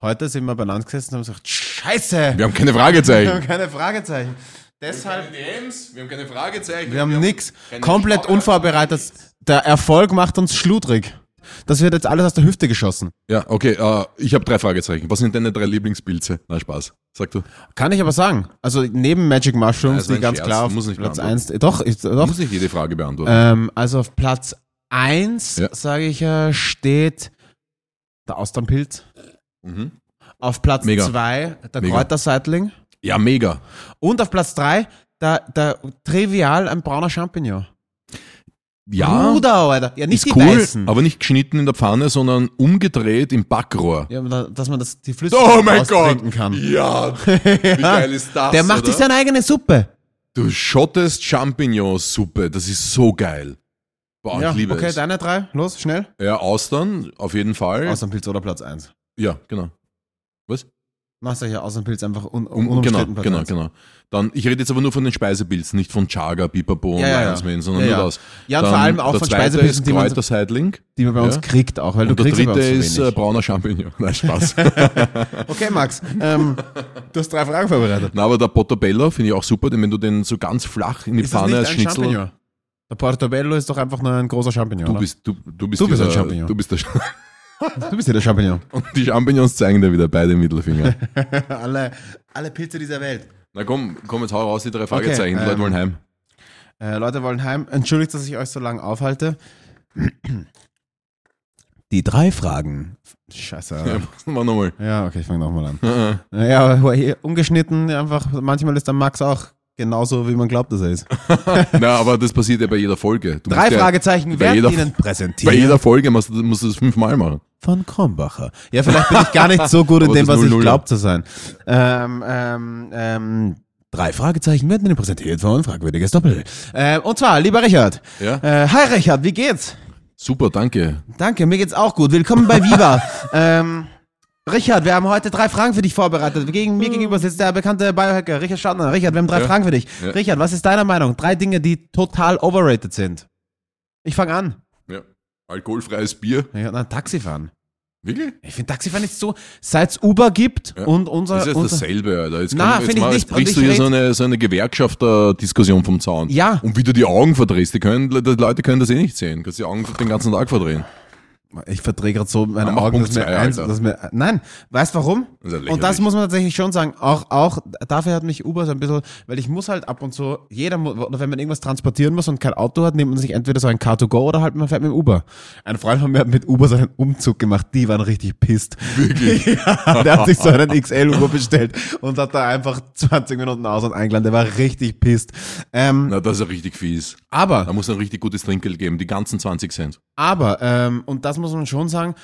Heute sind wir beieinander gesessen und haben gesagt, Scheiße! Wir haben keine Wir Fragezeichen. haben keine Fragezeichen. Deshalb, DMs, wir haben keine Fragezeichen. wir haben nix. keine Komplett unvorbereitet. Der Erfolg macht uns schludrig. Das wird jetzt alles aus der Hüfte geschossen. Ja, okay, äh, ich habe drei Fragezeichen. Was sind deine drei Lieblingspilze? Na, Spaß. Sag du. Kann ich aber sagen. Also neben Magic Mushrooms, die ganz Scherz, klar auf muss nicht Platz beantworten. 1. Doch, ich, doch. musst nicht jede Frage beantworten. Ähm, also auf Platz 1, Ja. sage ich, äh, steht der Austernpilz. Mhm. Auf Platz Mega. 2 der Mega. Kräuterseitling. Ja, mega. Und auf Platz 3 der, der trivial ein brauner Champignon. Ja, Bruder, Alter. Ja, nicht ist die cool, weißen. aber nicht geschnitten in der Pfanne, sondern umgedreht im Backrohr. ja, dass man das, die Flüssigkeit austrinken kann. Oh Ja, wie geil ist das, Der macht oder? sich seine eigene Suppe. Du schottest Champignonsuppe, das ist so geil. Boah, ja, ich liebe okay, es. deine drei, los, schnell. Ja, Austern, auf jeden Fall. Austernpilz oder Platz 1. Ja, genau. Machst du ja Austernpilz einfach un, Um, genau, unumstritten Platz genau, 1. genau. Dann, ich rede jetzt aber nur von den Speisepilzen, nicht von Chaga, Pipapo und Ja, ja, ja. Lionsman, sondern Ja, nur das. Ja, und Dann vor allem auch der von Speisepilzen, die man. Die man bei uns kriegt auch, weil Und du der kriegst bei dritte ist äh, brauner Champignon. Nein, Spaß. Okay, Max, ähm, du hast drei Fragen vorbereitet. Na, aber der Portobello finde ich auch super, denn wenn du den so ganz flach in die Ist Pfanne als Schnitzel. Champignon? Der Portobello ist doch einfach nur ein großer Champignon, Du bist, du, du bist, Du bist dieser, ein Champignon. Du bist der Du bist ja der Champignon. Und die Champignons zeigen dir wieder beide Mittelfinger. alle, alle Pilze dieser Welt. Na komm, komm jetzt hau raus, die drei Fragezeichen. die ähm, Leute wollen heim. Äh, Leute wollen heim. Entschuldigt, dass ich euch so lange aufhalte. Die drei Fragen. Scheiße. Ja, wir nochmal. Ja, okay, ich fange nochmal an. Ja. Aber hier ungeschnitten, einfach, manchmal ist der Max auch genauso, wie man glaubt, dass er ist. Na, aber das passiert ja bei jeder Folge. Du Drei ja, Fragezeichen bei werden jeder- Ihnen Bei präsentiert jeder Folge musst du, musst du das fünfmal machen. von Krombacher. Ja, vielleicht bin ich gar nicht so gut in dem, was ich 0-0. glaube zu sein. Ähm, ähm, ähm, drei Fragezeichen werden Ihnen präsentiert von Fragwürdiges Doppel. Äh, und zwar, lieber Richard. Ja? Äh, hi Richard, wie geht's? Super, danke. Danke, mir geht's auch gut. Willkommen bei Viva. ähm, Richard, wir haben heute drei Fragen für dich vorbereitet. Gegen, mir gegenüber sitzt der bekannte Biohacker Richard Stadner. Richard, wir haben drei Ja. Fragen für dich. Ja. Richard, was ist deiner Meinung? Drei Dinge, die total overrated sind. Ich fange an. Ja. Alkoholfreies Bier. Ja, na, Taxifahren. Wirklich? Ich finde Taxifahren ist so, seit es Uber gibt Ja. und unser... Das ist jetzt unser dasselbe, Alter. Jetzt, Na, find jetzt, ich mal, nicht. jetzt brichst du hier so eine, so eine Gewerkschafter-Diskussion vom Zaun. Ja. Und wie du die Augen verdrehst, die, können, die Leute können das eh nicht sehen. Du kannst die Augen den ganzen Tag verdrehen. Ich verdrehe gerade so meine Ja, Augen, dass mir eins, dass mir, nein, weißt warum? Das und das muss man tatsächlich schon sagen. Auch, auch, dafür hat mich Uber so ein bisschen, weil ich muss halt ab und zu, jeder, oder wenn man irgendwas transportieren muss und kein Auto hat, nimmt man sich entweder so ein Car2Go oder halt man fährt mit dem Uber. Ein Freund von mir hat mit Uber seinen Umzug gemacht, die waren richtig pisst. Wirklich? ja, der hat sich so einen XL-Uber bestellt und hat da einfach 20 Minuten aus und eingeladen, der war richtig pisst. Ähm, Na, das ist ja richtig fies. aber, Da muss ein richtig gutes Trinkgeld geben, die ganzen 20 Cent. Aber, ähm, und das muss man schon sagen,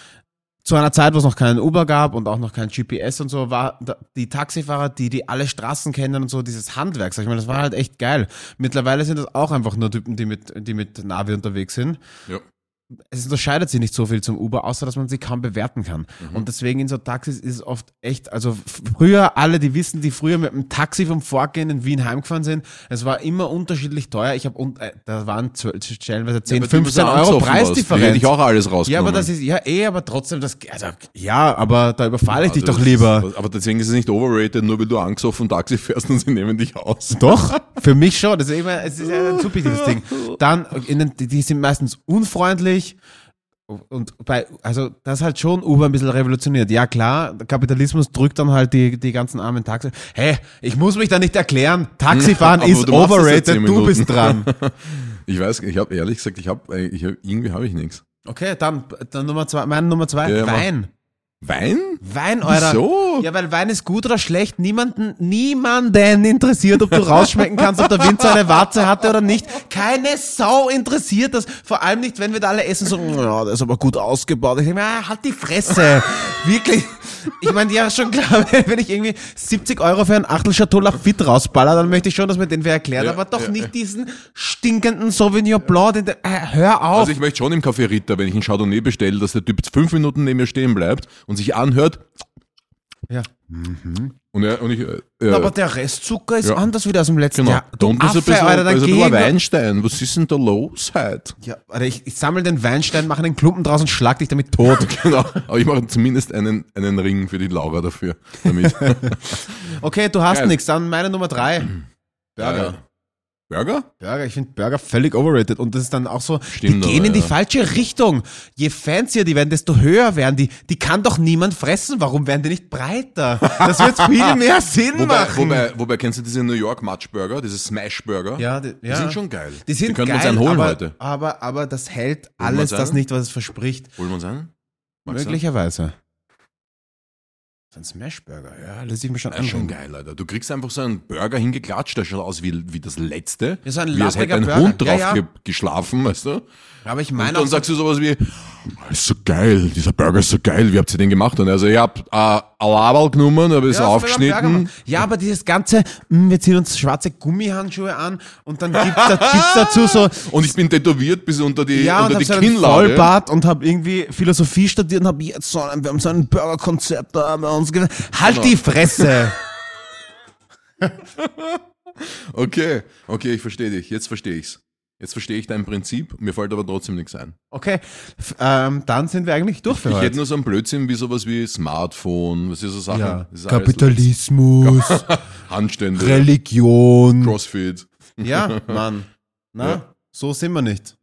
zu einer Zeit, wo es noch keinen Uber gab und auch noch kein GPS und so, war die Taxifahrer, die, die alle Straßen kennen und so, dieses Handwerk, sag ich mal, das war halt echt geil. Mittlerweile sind das auch einfach nur Typen, die mit, die mit Navi unterwegs sind. Ja. Es unterscheidet sich nicht so viel zum Uber, außer dass man sie kaum bewerten kann. Und deswegen in so Taxis ist es oft echt, also früher, alle, die wissen, die früher mit dem Taxi vom Vorgehen in Wien heimgefahren sind, es war immer unterschiedlich teuer. Ich habe, äh, da waren stellenweise 10, Aber du, 15 was Euro Preisdifferenz. Hätte ich auch alles Ja, rausgenommen. aber das ist, ja, eh, aber trotzdem, das, also, ja, aber da überfalle ich dich doch lieber. Ist, aber deswegen ist es nicht overrated, nur weil du angesoffen Taxi fährst und sie nehmen dich aus. Doch, für mich schon. Das ist immer, es ist ja ein subjektives Ding. Dann, in den, die sind meistens unfreundlich. Und bei, also, das hat schon Uber ein bisschen revolutioniert. Ja, klar, der Kapitalismus drückt dann halt die, die ganzen armen Taxi. Hä, ich muss mich da nicht erklären. Taxifahren ist du overrated, du bist dran. Ich weiß, ich habe ehrlich gesagt, ich habe, ich hab, irgendwie habe ich nichts. Okay, dann, dann Nummer zwei, meine Nummer zwei, Ja. Wein. Wein? Wein, Alter. Wieso? Ja, weil Wein ist gut oder schlecht. Niemanden, niemanden interessiert, ob du rausschmecken kannst, ob der Winzer eine Warze hatte oder nicht. Keine Sau interessiert das. Vor allem nicht, wenn wir da alle essen, so, ja, der ist aber gut ausgebaut. Ich denke mir, ah, halt die Fresse. Wirklich. Ich meine, ja, schon klar, wenn ich irgendwie 70 Euro für ein Achtel Chateau Lafitte rausballer, dann möchte ich schon, dass mir den wer erklärt, Ja, aber doch ja, nicht ja. diesen stinkenden Sauvignon Blanc, den, der- äh, hör auf. Also ich möchte schon im Café Ritter, wenn ich einen Chardonnay bestelle, dass der Typ jetzt fünf Minuten neben mir stehen bleibt und sich anhört. Ja. Und, er, und ich, äh, Aber der Restzucker ist Ja. anders wieder aus dem letzten genau. Jahr. Du und das ist ein Affe, bisschen, Alter, ist ein bisschen ein Weinstein. Was ist denn da los heute? Ja, Alter, ich, ich sammle den Weinstein, mache einen Klumpen draus und schlag dich damit tot. Genau. Aber ich mache zumindest einen, einen Ring für die Laura dafür. Damit. Okay, du hast Geil. nichts. Dann meine Nummer drei. Burger. Äh, Burger? Burger, ich finde Burger völlig overrated. Und das ist dann auch so, Stimmt die gehen aber, in die ja. falsche Richtung. Je fancier die werden, desto höher werden die. Die kann doch niemand fressen. Warum werden die nicht breiter? Das wird viel mehr Sinn Wobei, machen. wobei, wobei, kennst du diese New York Match Burger, diese Smash Burger? ja, die, Die ja. sind schon geil. Die sind können geil, uns einen holen aber, heute. Aber, aber das hält wir alles uns das einen? nicht, was es verspricht. Holen wir uns einen? Magst du? Möglicherweise. Ein Smashburger, ja, lässt sich mir schon Das ist schon anschauen. geil, Alter. Du kriegst einfach so einen Burger hingeklatscht, der schaut aus wie, wie das letzte. Ja, so ein wie als hätte ein lappriger Hund Burger. drauf Ja, ja. Ge geschlafen, weißt du? Aber ich Und meine dann auch, sagst du sowas wie, "Ah, ist so geil, dieser Burger ist so geil, wie habt ihr den gemacht? Und also, ich hab äh, ein Label genommen, habe es Ja, aufgeschnitten. Ja, aber dieses ganze, mh, wir ziehen uns schwarze Gummihandschuhe an und dann gibt's, da, gibt's dazu so, Und ich bin tätowiert bis unter die, ja, und unter hab die so einen Kinnlade. Vollbart und hab irgendwie Philosophie studiert und hab jetzt so ein, wir haben so ein Burgerkonzept da bei uns ge- Halt Genau. die Fresse! Okay, okay, ich verstehe dich. Jetzt verstehe ich's. Jetzt verstehe ich dein Prinzip, mir fällt aber trotzdem nichts ein. Okay, ähm, dann sind wir eigentlich durch für Ich heute. hätte nur so einen Blödsinn wie sowas wie Smartphone, was ist so Sachen? ja. Das ist Kapitalismus, Handstände, Religion. Crossfit. Ja, Mann. Na, Ja. so sind wir nicht.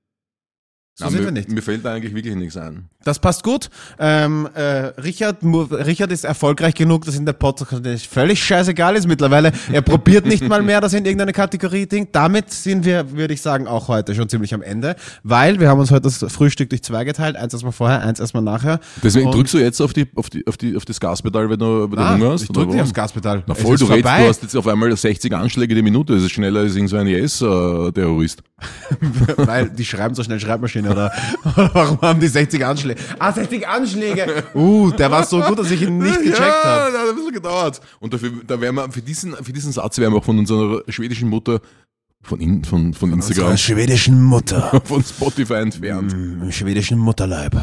So Na, sind mir, wir nicht. Mir fällt da eigentlich wirklich nichts ein. Das passt gut. Ähm, äh, Richard, Richard ist erfolgreich genug, dass in der Podcast völlig scheißegal ist mittlerweile. Er probiert nicht mal mehr, dass er in irgendeine Kategorie denkt. Damit sind wir, würde ich sagen, auch heute schon ziemlich am Ende, weil wir haben uns heute das Frühstück durch zwei geteilt. Eins erstmal vorher, eins erstmal nachher. Deswegen Und- drückst du jetzt auf, die, auf, die, auf, die, auf das Gaspedal, wenn du, wenn du Ah, Hunger hast? ich drück nicht aufs Gaspedal. Na voll, du redest, du hast jetzt auf einmal 60 Anschläge die Minute. Das ist schneller als irgend so ein IS-Terrorist. Weil die schreiben so schnell Schreibmaschine oder, oder warum haben die 60 Anschläge? Ah, 60 Anschläge! Uh, der war so gut, dass ich ihn nicht gecheckt ja, habe. das hat ein bisschen gedauert. Und dafür, da werden wir, für diesen, für diesen Satz werden wir auch von unserer schwedischen Mutter, von, in, von, von Instagram, Unserer schwedischen Mutter. von Spotify entfernt. Im schwedischen Mutterleib.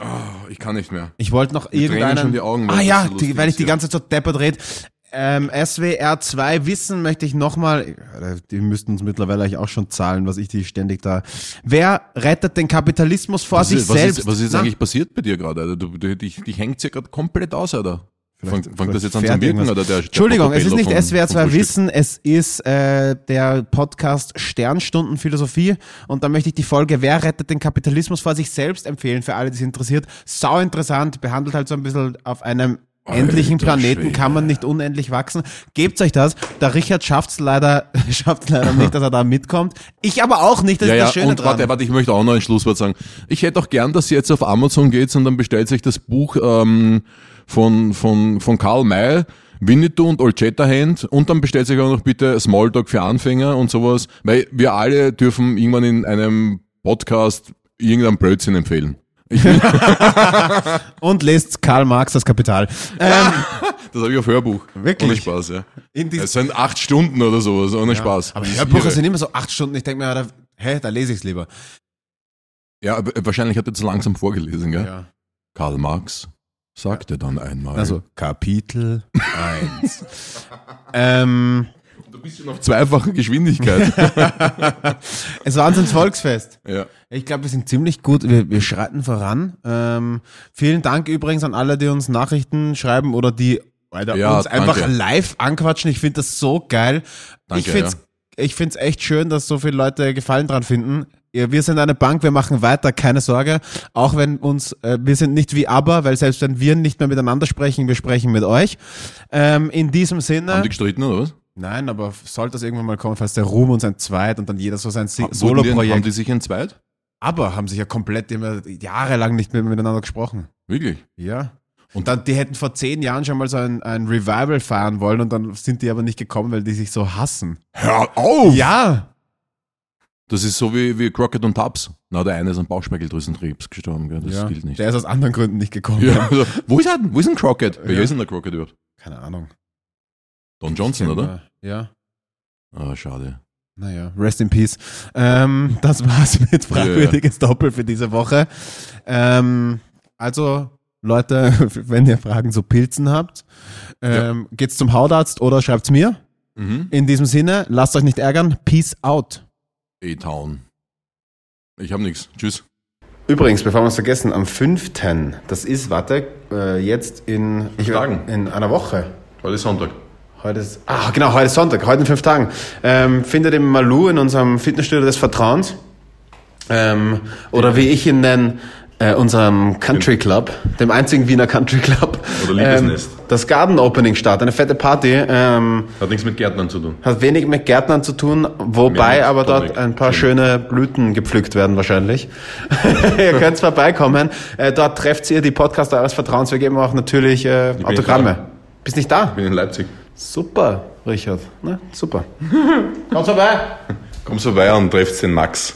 Oh, ich kann nicht mehr. Ich wollte noch irgendeinen. schon die Augen, ah ja, die, weil ich die ja. ganze Zeit so deppert red. Ähm, SWR 2 Wissen möchte ich nochmal, die müssten uns mittlerweile eigentlich auch schon zahlen, was ich die ständig da. Wer rettet den Kapitalismus vor Was sich ist, was selbst? ist, was ist Na, eigentlich passiert bei dir gerade? Alter? Du, du, dich, dich hängt ja gerade komplett aus, Alter. Vielleicht- fängt das jetzt an zu wirken? Oder der, der Entschuldigung, es ist nicht SWR vom 2 Frühstück? Wissen, es ist äh, der Podcast Sternstunden Philosophie und da möchte ich die Folge Wer rettet den Kapitalismus vor sich selbst empfehlen für alle, die es interessiert. Sau interessant, behandelt halt so ein bisschen auf einem endlichen Planeten Schwede. kann man nicht unendlich wachsen. Gebt euch das. Der Richard schafft's leider, schafft's leider nicht, dass er da mitkommt. Ich aber auch nicht, das Ja, ist das Schöne und dran. warte, warte, ich möchte auch noch ein Schlusswort sagen. Ich hätte auch gern, dass ihr jetzt auf Amazon geht und dann bestellt sich das Buch ähm, von, von, von Karl May, Winnetou und Old Shatterhand und dann bestellt sich auch noch bitte Smalltalk für Anfänger und sowas, weil wir alle dürfen irgendwann in einem Podcast irgendeinen Blödsinn empfehlen. Ich Und lest Karl Marx das Kapital. Ähm, das habe ich auf Hörbuch. Wirklich? Ohne Spaß, ja. Es sind acht Stunden oder sowas, ohne Spaß. aber die ist Hörbücher sind immer so acht Stunden. Ich denke mir, da, hä, da lese ich's lieber. Ja, aber wahrscheinlich hat er zu langsam vorgelesen, gell? Ja. Karl Marx sagte dann einmal. Also Kapitel 1. ähm, schon auf zweifache Geschwindigkeit. es war uns ein Volksfest. ja. Ich glaube, wir sind ziemlich gut. Wir, wir schreiten voran. Ähm, vielen Dank übrigens an alle, die uns Nachrichten schreiben oder die Alter, Ja, uns einfach danke. live anquatschen. Ich finde das so geil. Danke, ich finde es ich find's echt schön, dass so viele Leute Gefallen dran finden. Ja, Wir sind eine Bank, wir machen weiter, keine Sorge. Auch wenn uns, äh, wir sind nicht wie aber, weil selbst wenn wir nicht mehr miteinander sprechen, wir sprechen mit euch. Ähm, in diesem Sinne. Haben die gestritten oder was? Nein, aber sollte das irgendwann mal kommen, falls der Ruhm uns ein Zweit und dann jeder so sein die- Haben Solo-Projekt. die sich entzweit? Aber haben sich ja komplett immer jahrelang nicht mehr miteinander gesprochen. Wirklich? Ja. Und dann, die hätten vor zehn Jahren schon mal so ein, ein Revival feiern wollen und dann sind die aber nicht gekommen, weil die sich so hassen. Hör auf! Ja. Das ist so wie, wie Crockett und Tubbs. Na, der eine ist an Bauchspeicheldrüsenkrebs gestorben, gell? Das ja. gilt nicht. Der ist aus anderen Gründen nicht gekommen. ja, also, wo ist er denn? Wo ist denn Crockett? Wer Ja. ist denn der Crockett überhaupt? Keine Ahnung. Don Johnson, oder? Ja. Ah, schade. Naja, rest in peace. Ähm, das war's mit fragwürdiges Doppel für diese Woche. Ähm, also, Leute, wenn ihr Fragen zu Pilzen habt, ähm, geht's zum Hautarzt oder schreibt's mir. Mhm. In diesem Sinne, lasst euch nicht ärgern. Peace out. E-Town. Ich hab nix. Tschüss. Übrigens, bevor wir es vergessen, am 5. Das ist, warte, äh, jetzt in, ich Tagen. in einer Woche. Heute ist Sonntag. Heute ist, ah, genau, heute ist Sonntag, heute in fünf Tagen. Ähm, findet im Malu in unserem Fitnessstudio des Vertrauens. Ähm, oder wie ich ihn nenne, äh, unserem Country Club, dem einzigen Wiener Country Club. Oder Liebesnest. Ähm, das Garden Opening statt, eine fette Party. Ähm, Hat nichts mit Gärtnern zu tun. hat wenig mit Gärtnern zu tun, wobei aber dort ein paar Schön. schöne Blüten gepflückt werden wahrscheinlich. ihr könnt vorbeikommen. Äh, dort trefft ihr die Podcaster eures Vertrauens. Wir geben auch natürlich äh, Autogramme. Bist nicht da? Ich bin in Leipzig. Super, Richard. Na, super. Kommt vorbei. Komm so vorbei und trefft den Max.